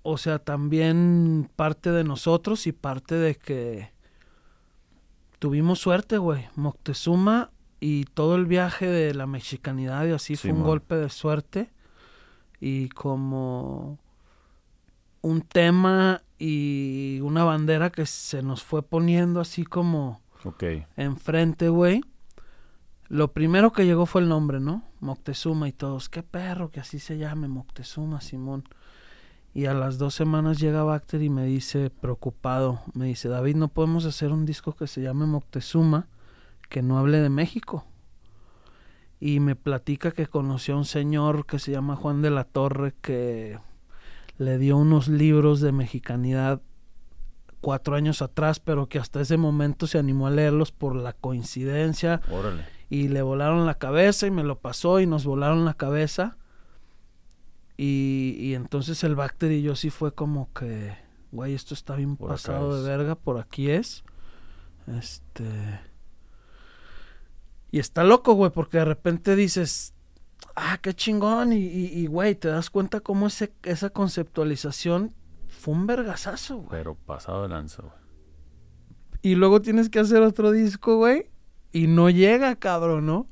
o sea también parte de nosotros y parte de que tuvimos suerte güey Moctezuma y todo el viaje de la mexicanidad y así fue un golpe de suerte y como un tema y una bandera que se nos fue poniendo así como enfrente, güey. Lo primero que llegó fue el nombre, ¿no? Moctezuma y todos, qué perro que así se llame Moctezuma, Simón. Y a las dos semanas llega Bacter y me dice, preocupado, me dice, David, no podemos hacer un disco que se llame Moctezuma que no hable de México. Y me platica que conoció a un señor que se llama Juan de la Torre que le dio unos libros de mexicanidad cuatro años atrás, pero que hasta ese momento se animó a leerlos por la coincidencia. Y le volaron la cabeza y me lo pasó y nos volaron la cabeza. Y, y entonces el Bacter y yo sí fue como que, güey, esto está bien pasado de verga, por aquí es. Este. Y está loco, güey, porque de repente dices, ah, qué chingón. Y, güey, te das cuenta cómo ese, esa conceptualización fue un vergazazo, güey.
Pero pasado de lanza, güey.
Y luego tienes que hacer otro disco, güey. Y no llega, cabrón, ¿no?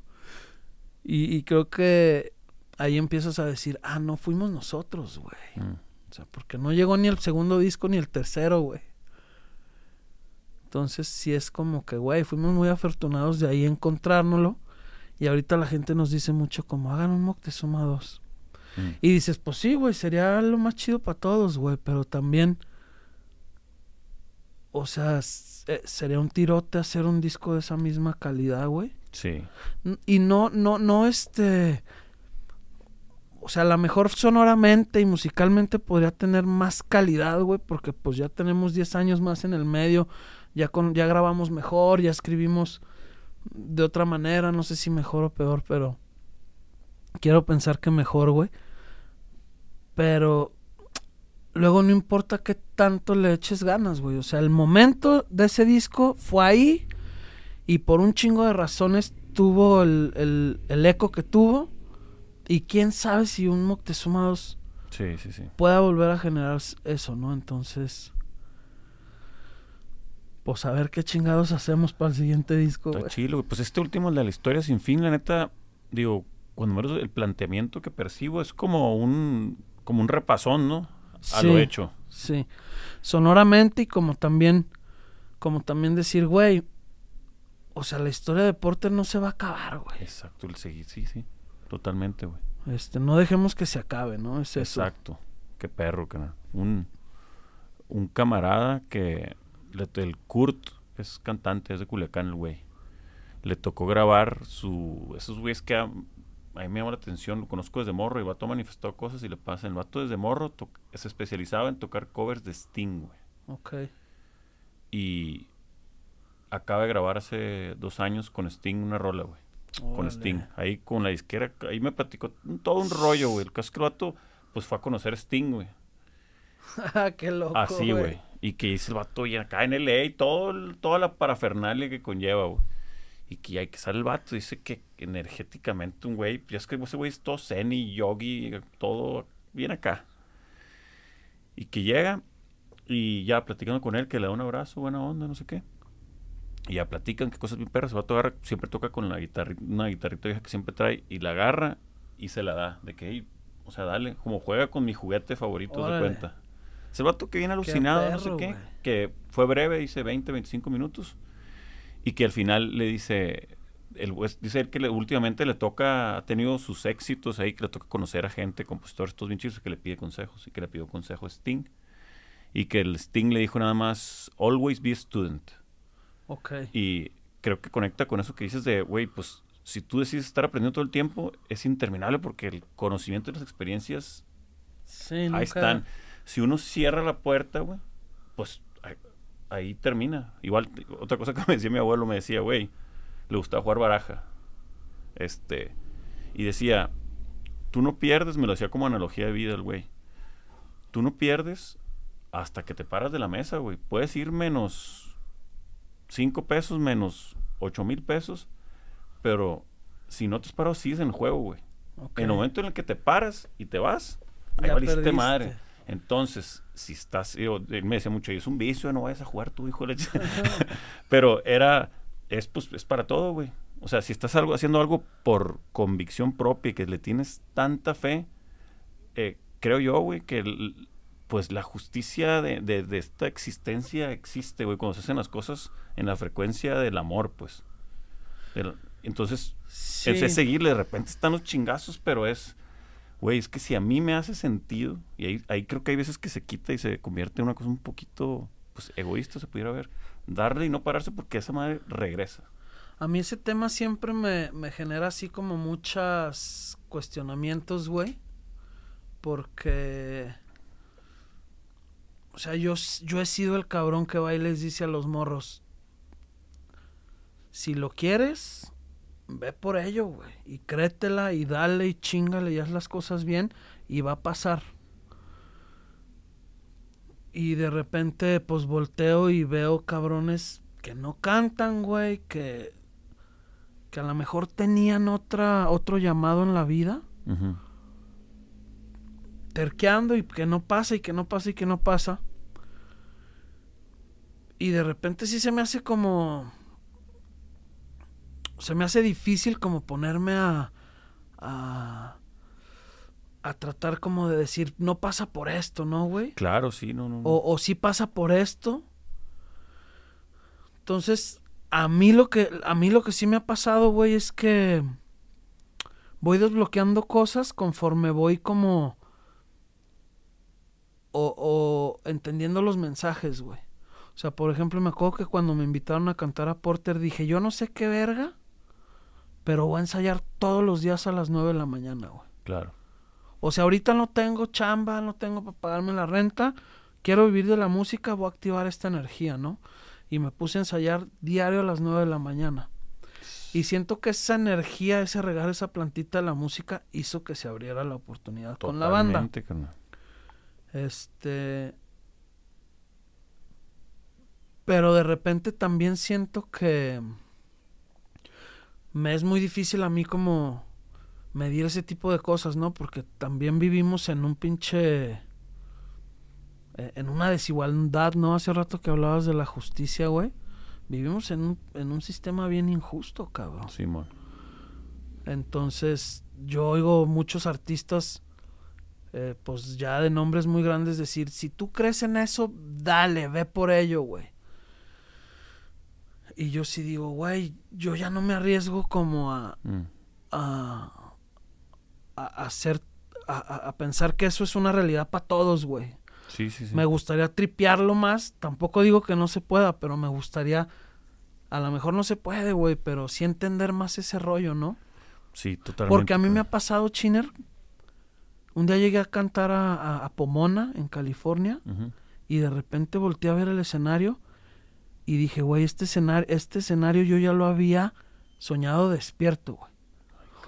Y, creo que ahí empiezas a decir, ah, no fuimos nosotros, güey. Mm. O sea, porque no llegó ni el segundo disco ni el tercero, güey. Entonces, sí es como que, güey, fuimos muy afortunados de ahí encontrárnoslo. Y ahorita la gente nos dice mucho como, hagan un Moctezuma 2. Mm. Y dices, pues sí, güey, sería lo más chido para todos, güey, pero también, o sea, eh, sería un tirote hacer un disco de esa misma calidad, güey.
Sí.
Y no, no, no, este, o sea, a lo mejor sonoramente y musicalmente podría tener más calidad, güey, porque pues ya tenemos 10 años más en el medio, ya, con, ya grabamos mejor, ya escribimos de otra manera, no sé si mejor o peor, pero quiero pensar que mejor, güey. Pero luego no importa qué tanto le eches ganas, güey. O sea, el momento de ese disco fue ahí y por un chingo de razones tuvo el, el, eco que tuvo. Y quién sabe si un Moctezuma 2
sí, sí, sí.
pueda volver a generar eso, ¿no? Entonces pues a ver qué chingados hacemos para el siguiente disco.
Está chilo, Pues este último, de la historia sin fin, la neta, digo, cuando menos el planteamiento que percibo es como un, como un repasón, ¿no? A lo hecho.
Sí. Sonoramente y como también, como también decir, güey, o sea, la historia de Porter no se va a acabar, güey.
Exacto, el seguir, sí, sí. Totalmente, güey.
Este, no dejemos que se acabe, ¿no? Es
Exacto. Qué perro, cara. Un, un camarada que el Kurt es cantante, es de Culiacán el güey. Le tocó grabar su esos güeyes que a, mí me llama la atención, lo conozco desde morro y el vato manifestó cosas y le pasa. El vato desde morro se especializaba en tocar covers de Sting, güey.
Ok.
Y acaba de grabar hace dos años con Sting una rola, güey. Con Sting. Ahí con la disquera, ahí me platicó todo un rollo, güey. El caso es que el vato, pues fue a conocer Sting, güey.
Qué loco.
Así, güey. Y que dice el vato, y acá en LA, y todo, toda la parafernalia que conlleva, güey. Y que hay que sale el vato, dice que energéticamente un güey, ya es que ese güey es todo zen y yogi, todo bien acá. Y que llega, y ya platicando con él, que le da un abrazo, buena onda, no sé qué. Y ya platican qué cosas bien perras. El vato agarra, siempre toca con la guitarra, una guitarrita vieja que siempre trae, y la agarra y se la da. De que, o sea, dale, como juega con mi juguete favorito, de cuenta. Es el vato que viene alucinado, no sé qué, que fue breve, dice 20, 25 minutos, y que al final le dice, el, dice él que últimamente le toca, ha tenido sus éxitos ahí, que le toca conocer a gente, compositores, estos bien chidos, que le pide consejos, y que le pidió consejo a Sting. y que el Sting le dijo nada más, always be a student.
Ok.
Y creo que conecta con eso que dices de, güey, pues si tú decides estar aprendiendo todo el tiempo, es interminable porque el conocimiento y las experiencias
Sí, nunca-
ahí están. Si uno cierra la puerta, güey, pues ahí, ahí termina. Igual, otra cosa que me decía mi abuelo, me decía, güey, le gustaba jugar baraja. Este, y decía, tú no pierdes, me lo hacía como analogía de vida el güey. Tú no pierdes hasta que te paras de la mesa, güey. Puedes ir menos 5 pesos, menos 8 mil pesos, pero si no te has parado, sigues en el juego, güey.
Ok.
En el momento en el que te paras y te vas, ahí
Ya
valiste
perdiste.
madre. Entonces, si estás, yo- él me decía mucho, es un vicio, no vayas a jugar tu hijo de leche". Pero era, es pues, es para todo, güey. O sea, si estás algo, haciendo algo por convicción propia y que le tienes tanta fe, eh, creo yo, güey, que el- pues la justicia de, de- de esta existencia existe, güey, cuando se hacen las cosas en la frecuencia del amor, pues. Entonces,
Sí.
es, es seguirle, de repente están los chingazos, pero es, güey, es que si a mí me hace sentido, y ahí, ahí creo que hay veces que se quita y se convierte en una cosa un poquito, pues, egoísta, se pudiera ver, darle y no pararse porque esa madre regresa.
A mí ese tema siempre me, me genera así como muchos cuestionamientos, güey. Porque... O sea, yo, yo he sido el cabrón que va y les dice a los morros, si lo quieres, ve por ello, güey. Y créetela y dale y chingale y haz las cosas bien y va a pasar. Y de repente, pues volteo y veo cabrones que no cantan, güey, que, que a lo mejor tenían otra, otro llamado en la vida. Terqueando y que no pasa y que no pasa y que no pasa. Y de repente sí se me hace como... Se me hace difícil como ponerme a... a a tratar como de decir, no pasa por esto, ¿no, güey?
Claro, sí, no, no. no.
o, o si pasa por esto. Entonces, a mí lo que a mí lo que sí me ha pasado, güey, es que voy desbloqueando cosas conforme voy como o, o entendiendo los mensajes, güey. O sea, por ejemplo, me acuerdo que cuando me invitaron a cantar a Porter dije, yo no sé qué verga, pero voy a ensayar todos los días a las 9 de la mañana, güey.
Claro.
O sea, ahorita no tengo chamba, no tengo para pagarme la renta, quiero vivir de la música, voy a activar esta energía, ¿no? Y me puse a ensayar diario a las 9 de la mañana. Y siento que esa energía, ese regar esa plantita de la música hizo que se abriera la oportunidad con la banda.
Carnal.
Este. Pero de repente también siento que me es muy difícil a mí como medir ese tipo de cosas, ¿no? Porque también vivimos en un pinche... eh, En una desigualdad, ¿no? Hace rato que hablabas de la justicia, güey. Vivimos en un, en un sistema bien injusto, cabrón.
Simón.
Entonces, yo oigo muchos artistas, eh, pues ya de nombres muy grandes, decir, si tú crees en eso, dale, ve por ello, güey. Y yo sí digo, güey, yo ya no me arriesgo como a,
Mm.
a, a, hacer, a, a- pensar que eso es una realidad para todos, güey.
Sí, sí, sí.
Me gustaría tripearlo más. Tampoco digo que no se pueda, pero me gustaría. A lo mejor no se puede, güey, pero sí entender más ese rollo, ¿no?
Sí, totalmente.
Porque a mí me ha pasado, Chiner. Un día llegué a cantar a, a- a Pomona, en California, y de repente volteé a ver el escenario y dije, güey, este escenario, este escenario yo ya lo había soñado despierto, güey.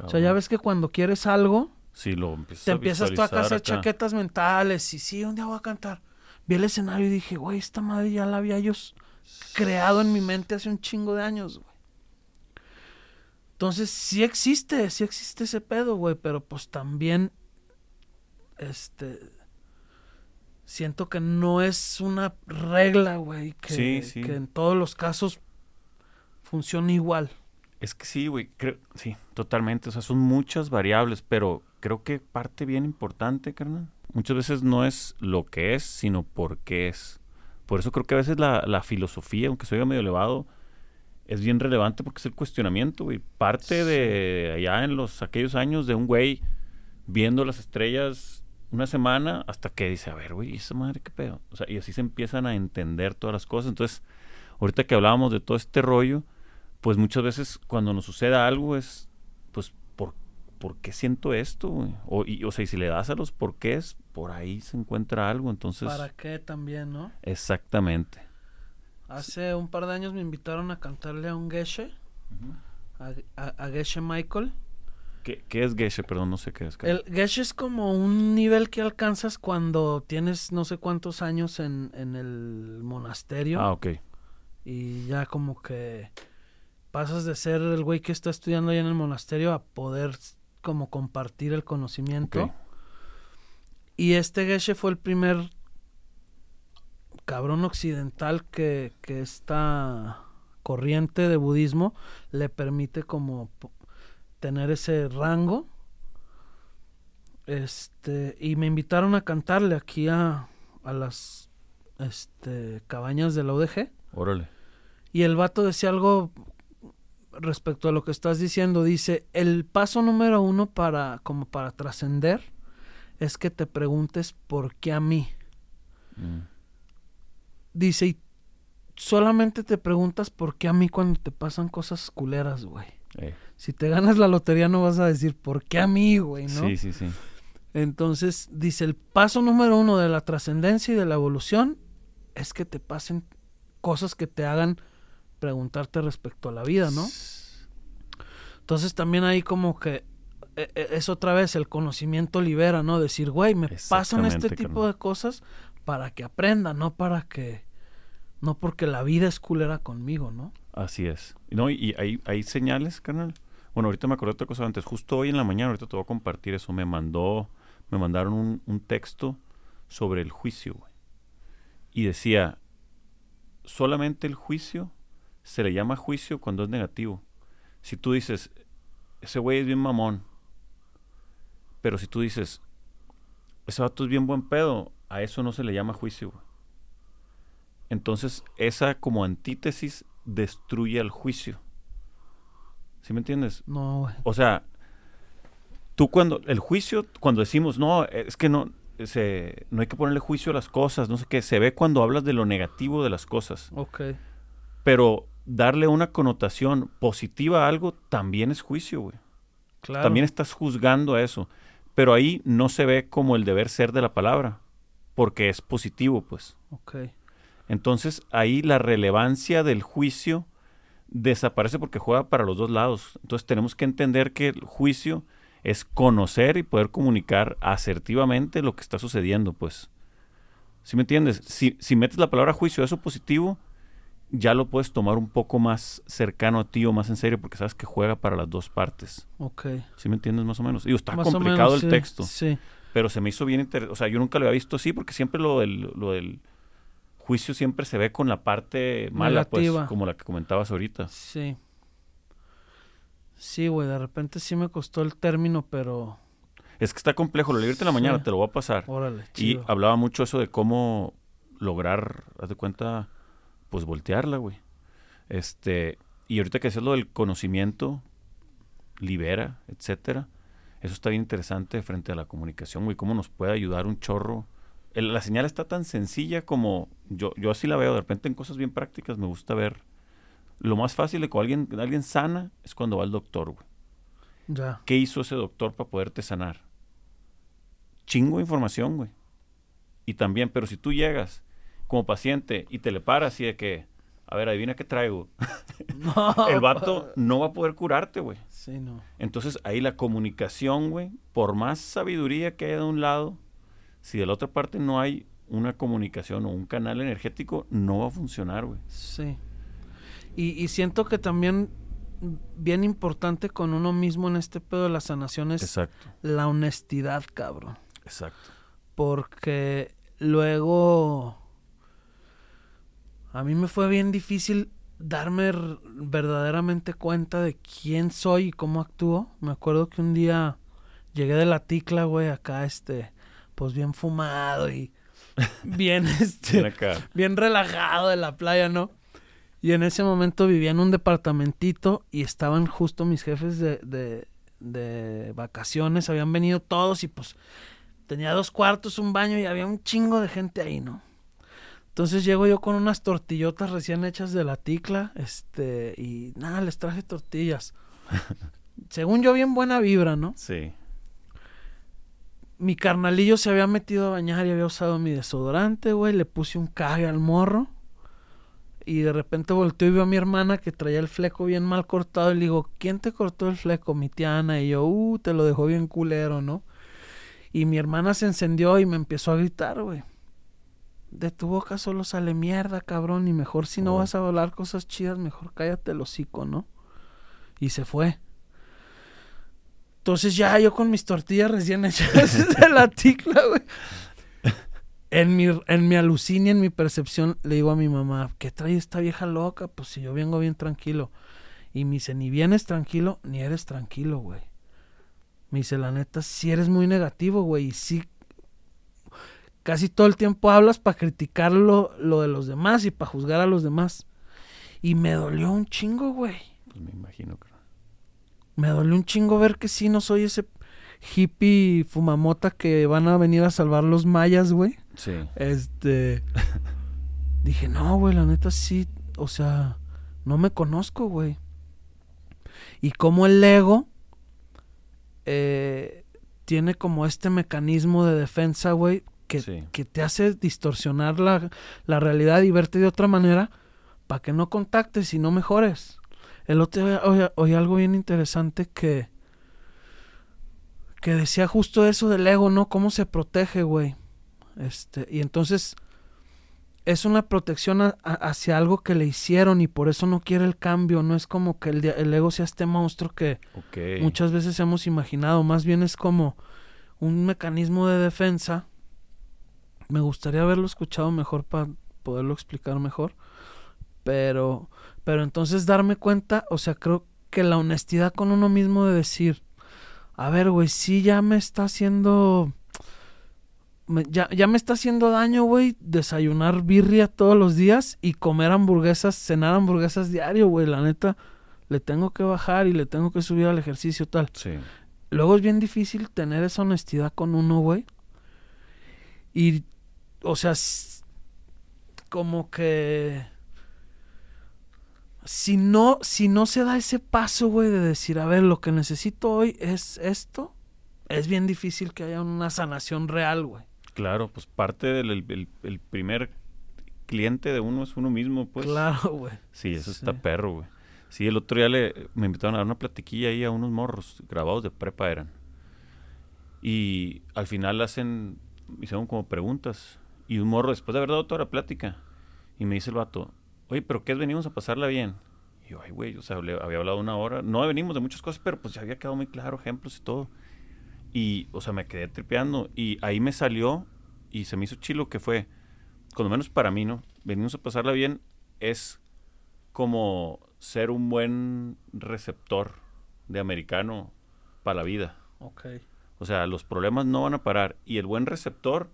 O sea, ya ves que cuando quieres algo,
Sí, lo
te
a
empiezas tú a hacer
acá.
chaquetas mentales y sí, un día voy a cantar. Vi el escenario y dije, güey, esta madre ya la había yo s- creado en mi mente hace un chingo de años, güey. Entonces, sí existe, sí existe ese pedo, güey, pero pues también, este, siento que no es una regla, güey, que,
Sí, sí.
que en todos los casos funcione igual.
Es que sí, güey, creo, sí, totalmente. O sea, son muchas variables, pero creo que parte bien importante, carnal. Muchas veces no es lo que es, sino por qué es. Por eso creo que a veces la, la filosofía, aunque se oiga medio elevado, es bien relevante porque es el cuestionamiento, güey. Parte de allá en los aquellos años de un güey viendo las estrellas una semana hasta que dice, a ver, güey, esa madre qué pedo. O sea, y así se empiezan a entender todas las cosas. Entonces, ahorita que hablábamos de todo este rollo, pues muchas veces cuando nos sucede algo es, pues, ¿por, ¿por qué siento esto? güey? O, y, o sea, y si le das a los porqués, por ahí se encuentra algo. Entonces,
¿Para qué también, no?
exactamente.
Hace un par de años me invitaron a cantarle a un Geshe, a, a- a Geshe Michael.
¿Qué, qué es Geshe? Perdón, no sé qué es.
El Geshe es como un nivel que alcanzas cuando tienes no sé cuántos años en, en el monasterio
Ah, ok.
y ya como que pasas de ser el güey que está estudiando ahí en el monasterio a poder como compartir el conocimiento. Y este Geshe fue el primer cabrón occidental que, que esta corriente de budismo le permite como tener ese rango. Este, y me invitaron a cantarle aquí a, a las este, cabañas de la UDG.
Órale.
Y el vato decía algo respecto a lo que estás diciendo. Dice, el paso número uno para, como para trascender, es que te preguntes por qué a mí.
Mm.
Dice, y solamente te preguntas por qué a mí cuando te pasan cosas culeras, güey.
Eh,
Si te ganas la lotería no vas a decir por qué a mí, güey, ¿no?
Sí, sí, sí.
Entonces, dice, el paso número uno de la trascendencia y de la evolución es que te pasen cosas que te hagan preguntarte respecto a la vida, ¿no? Entonces también ahí como que eh, eh, es otra vez el conocimiento libera, ¿no? Decir, güey, me pasan este tipo de cosas para que aprenda, no para que... No porque la vida es culera conmigo, ¿no?
Así es. No, y, hay, señales, carnal. Bueno, ahorita me acordé de otra cosa antes. Justo hoy en la mañana, ahorita te voy a compartir eso. Me mandó, me mandaron un, un texto sobre el juicio, güey. Y decía, solamente el juicio se le llama juicio cuando es negativo. Si tú dices, ese güey es bien mamón. Pero si tú dices, ese vato es bien buen pedo, a eso no se le llama juicio, güey. Entonces, esa como antítesis destruye al juicio. ¿Sí me entiendes?
No, güey.
O sea, tú cuando, el juicio, cuando decimos, no, es que no, se, no hay que ponerle juicio a las cosas, no sé qué, se ve cuando hablas de lo negativo de las cosas.
Ok.
Pero darle una connotación positiva a algo también es juicio, güey.
Claro.
También estás juzgando a eso. Pero ahí no se ve como el deber ser de la palabra, porque es positivo, pues.
Ok.
Entonces ahí la relevancia del juicio desaparece porque juega para los dos lados. Entonces tenemos que entender que el juicio es conocer y poder comunicar asertivamente lo que está sucediendo, pues. ¿Sí me entiendes? Si, si metes la palabra juicio a eso positivo, ya lo puedes tomar un poco más cercano a ti o más en serio porque sabes que juega para las dos partes.
Ok.
¿Sí me entiendes más o menos? Digo, está
Más
complicado
menos,
el
sí,
texto,
Sí.
pero se me hizo bien interesante. O sea, yo nunca lo había visto así porque siempre lo del, lo del juicio siempre se ve con la parte mala, pues, como la que comentabas ahorita.
Sí. Sí, güey, de repente sí me costó el término, pero
Es que está complejo, lo librete en la mañana,
Sí.
te lo voy a pasar.
órale,
Y
chido.
hablaba mucho eso de cómo lograr, haz de cuenta, pues voltearla, güey. Este, y ahorita que decías lo del conocimiento, libera, etcétera. Eso está bien interesante frente a la comunicación, güey. Cómo nos puede ayudar un chorro. El- la señal está tan sencilla como yo, yo así la veo. De repente en cosas bien prácticas me gusta ver. Lo más fácil de que alguien, alguien sana es cuando va al doctor, güey.
Ya.
¿Qué hizo ese doctor para poderte sanar? Chingo de información, güey. Y también, pero si tú llegas como paciente y te le paras y de que, a ver, adivina qué traigo.
No.
El vato no va a poder curarte, güey.
Sí, no.
Entonces ahí la comunicación, güey, por más sabiduría que haya de un lado, si de la otra parte no hay una comunicación o un canal energético, no va a funcionar, güey.
Sí. Y, y siento que también bien importante con uno mismo en este pedo de la sanación es
Exacto,
la honestidad, cabrón.
exacto.
Porque luego a mí me fue bien difícil darme verdaderamente cuenta de quién soy y cómo actúo. Me acuerdo que un día llegué de la ticla, güey, acá este, pues bien fumado y bien este bien relajado de la playa, ¿no? Y en ese momento vivía en un departamentito y estaban justo mis jefes de, de, de vacaciones, habían venido todos y pues Tenía dos cuartos, un baño y había un chingo de gente ahí, ¿no? Entonces llego yo con unas tortillotas recién hechas de la ticla, este, y nada, les traje tortillas. Según yo, bien buena vibra, ¿no?
Sí.
Mi carnalillo se había metido a bañar y había usado mi desodorante, güey. Le puse un cague al morro. Y de repente volteó y vio a mi hermana que traía el fleco bien mal cortado. Y le digo, ¿quién te cortó el fleco? Mi tía Ana. Y yo, uh, te lo dejó bien culero, ¿no? Y mi hermana se encendió y me empezó a gritar, güey. De tu boca solo sale mierda, cabrón. Y mejor si no
Oh.
vas a hablar cosas chidas, mejor cállate el hocico, ¿no? Y se fue. Entonces ya yo con mis tortillas recién hechas de la ticla, güey. En mi, en mi en mi percepción, le digo a mi mamá, ¿qué trae esta vieja loca? Pues si yo vengo bien tranquilo. Y me dice, ni vienes tranquilo, ni eres tranquilo, güey. Me dice, la neta, si eres muy negativo, güey. Y sí, casi todo el tiempo hablas para criticar lo, lo de los demás y para juzgar a los demás. Y me dolió un chingo, güey.
Pues me imagino que.
Me dolió un chingo ver que sí no soy ese hippie fumamota que van a venir a salvar los mayas, güey.
Sí.
Este. dije, no, güey, la neta sí. O sea, no me conozco, güey. Y como el ego eh, tiene como este mecanismo de defensa, güey, que,
Sí.
que te hace distorsionar la, la realidad y verte de otra manera para que no contactes y no mejores. El otro día oí, oí algo bien interesante que que decía justo eso del ego, ¿no? Cómo se protege, güey. Este, y entonces es una protección a- a- hacia algo que le hicieron y por eso no quiere el cambio. No es como que el, el ego sea este monstruo que muchas veces hemos imaginado. Más bien es como un mecanismo de defensa. Me gustaría haberlo escuchado mejor para poderlo explicar mejor. Pero, pero entonces darme cuenta, o sea, creo que la honestidad con uno mismo de decir, a ver, güey, sí ya me está haciendo... me- ya, ya me está haciendo daño, güey, desayunar birria todos los días y comer hamburguesas, cenar hamburguesas diario, güey. La neta, le tengo que bajar y le tengo que subir al ejercicio tal.
Sí.
Luego es bien difícil tener esa honestidad con uno, güey. Y, o sea, como que... Si no, si no se da ese paso, güey, de decir, a ver, lo que necesito hoy es esto, es bien difícil que haya una sanación real, güey.
Claro, pues parte del el, el- el primer cliente de uno es uno mismo, pues.
claro, güey.
Sí, eso
Sí.
está perro, güey. Sí, el otro día le, me invitaron a dar una platiquilla ahí a unos morros, grabados de prepa eran. Y al final hacen, hicieron como preguntas. Y un morro, después de haber dado toda la plática, y me dice el vato, oye, ¿pero qué es? Venimos a pasarla bien. Y yo, ay, güey, o sea, había hablado una hora. No venimos de muchas cosas, pero pues ya había quedado muy claro, ejemplos y todo. Y, o sea, me quedé tripeando. Y ahí me salió y se me hizo chilo que fue, cuando menos para mí, ¿no? Venimos a pasarla bien es como ser un buen receptor de americano para la vida.
Ok.
O sea, los problemas no van a parar. Y el buen receptor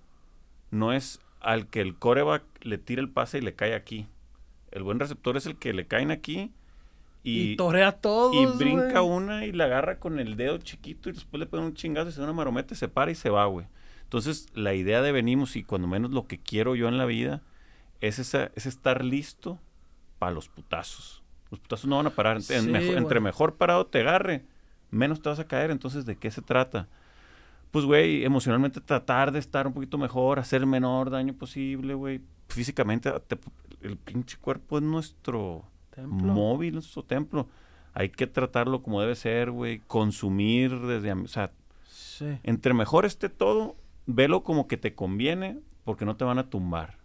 no es al que el coreback le tira el pase y le cae aquí. El buen receptor es el que le caen aquí
Y,
y,
torea todo.
y brinca una y la agarra con el dedo chiquito y después le pone un chingazo y se da una marometa se para y se va, güey. Entonces, la idea de venimos y cuando menos lo que quiero yo en la vida es, esa, es estar listo para los putazos. Los putazos no van a parar. Entre, mejor parado te agarre, menos te vas a caer. Entonces, ¿de qué se trata? Pues, güey, emocionalmente tratar de estar un poquito mejor, hacer el menor daño posible, güey. Físicamente, te- el pinche cuerpo es nuestro
Templo.
móvil, nuestro templo. Hay que tratarlo como debe ser, güey. Consumir desde... O sea,
Sí.
entre mejor esté todo, velo como que te conviene porque no te van a tumbar.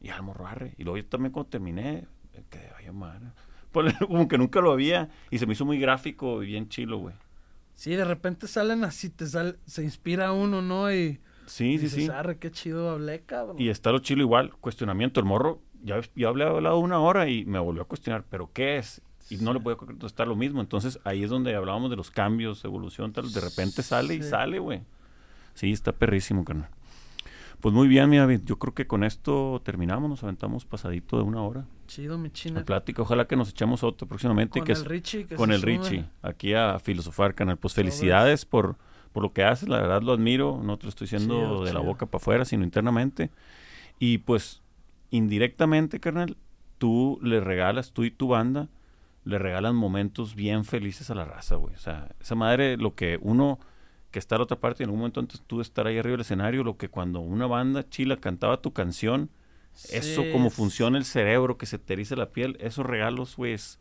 Y al morro arre. Y luego yo también cuando terminé, quedé, vaya madre. Pues, como que nunca lo había. Y se me hizo muy gráfico y bien chilo, güey.
Sí, de repente salen así, te sale, se inspira uno, ¿no? Y
Sí, sí, sí.
arre, qué chido hablé, cabrón.
Y está lo chilo igual, cuestionamiento. El morro, ya, ya hablé hablado una hora y me volvió a cuestionar, ¿pero qué es? Y no le podía contestar lo mismo. Entonces ahí es donde hablábamos de los cambios, evolución, tal. De repente sale y sale, güey. Sí, está perrísimo, carnal. Pues muy bien, mi David. Yo creo que con esto terminamos. Nos aventamos pasadito de una hora.
Chido, mi
La
china.
plática. Ojalá que nos echemos otro próximamente.
Con
que
el
es-
Richie. que
con el
sube.
Richie. Aquí a Filosofar, canal. Pues felicidades por, por lo que haces, la verdad lo admiro, no te lo estoy diciendo
Chido,
de la boca para afuera, sino internamente. Y pues, indirectamente, carnal, tú le regalas, tú y tu banda, le regalan momentos bien felices a la raza, güey. O sea, esa madre, lo que uno que está a la otra parte y en algún momento antes tú de estar ahí arriba del escenario, lo que cuando una banda chila cantaba tu canción, eso como funciona el cerebro, que se te eriza la piel, esos regalos, güey, es-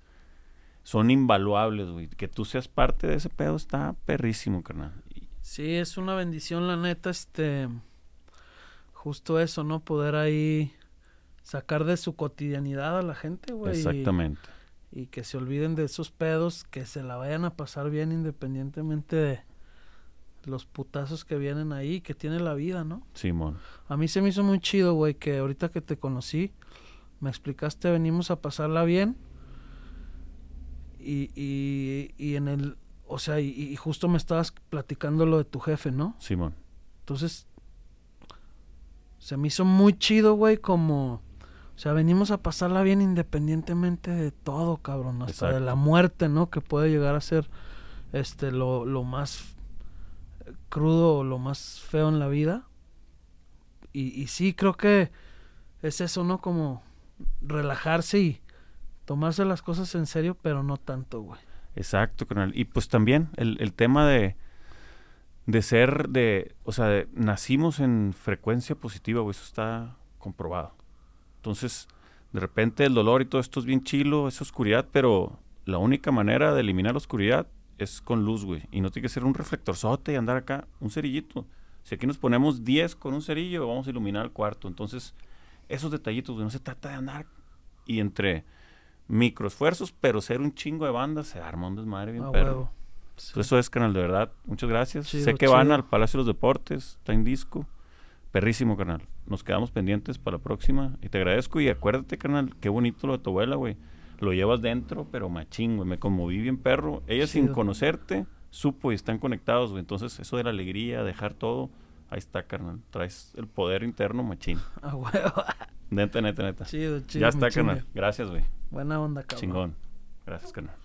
son invaluables, güey. Que tú seas parte de ese pedo está perrísimo, carnal. Y-
Sí, es una bendición, la neta, este. Justo eso, ¿no? Poder ahí sacar de su cotidianidad a la gente, güey. y-
Exactamente.
Y, que se olviden de esos pedos, que se la vayan a pasar bien independientemente de los putazos que vienen ahí, que tiene la vida, ¿no?
Simón.
A mí se me hizo muy chido, güey, que ahorita que te conocí, me explicaste, venimos a pasarla bien. Y, y, y en el, o sea, y, y justo me estabas platicando lo de tu jefe, ¿no?
Simón.
Entonces, se me hizo muy chido, güey, como, o sea, venimos a pasarla bien independientemente de todo, cabrón, hasta de
Exacto.
la muerte, ¿no? Que puede llegar a ser, este, lo, lo más crudo o lo más feo en la vida. Y, y sí, creo que es eso, ¿no? Como relajarse y tomarse las cosas en serio, pero no tanto, güey.
Exacto. Y pues también el, el tema de, de ser de, o sea, de- nacimos en frecuencia positiva, güey, eso está comprobado. Entonces, de repente el dolor y todo esto es bien chilo, es oscuridad, pero la única manera de eliminar la oscuridad es con luz, güey. Y no tiene que ser un reflectorzote y andar acá, un cerillito. Si aquí nos ponemos 10 con un cerillo, vamos a iluminar el cuarto. Entonces, esos detallitos, güey, no se trata de andar y entre microesfuerzos, pero ser un chingo de banda se arma un desmadre bien
A
perro.
Sí.
Eso es, canal, de verdad. Muchas gracias.
Chido,
sé que van al Palacio de los Deportes, está en disco. Perrísimo, canal. Nos quedamos pendientes para la próxima. Y te agradezco. Y acuérdate, canal, qué bonito lo de tu abuela, güey. Lo llevas dentro, pero machín, güey. Me conmoví bien, perro. Ella sin conocerte, supo y están conectados, güey. Entonces, eso de la alegría, dejar todo, ahí está, carnal. Traes el poder interno, machín.
A huevo.
Neta, neta, neta.
chido, chido.
ya está, carnal. Gracias, güey.
Buena onda, cabrón.
Chingón. Gracias, carnal.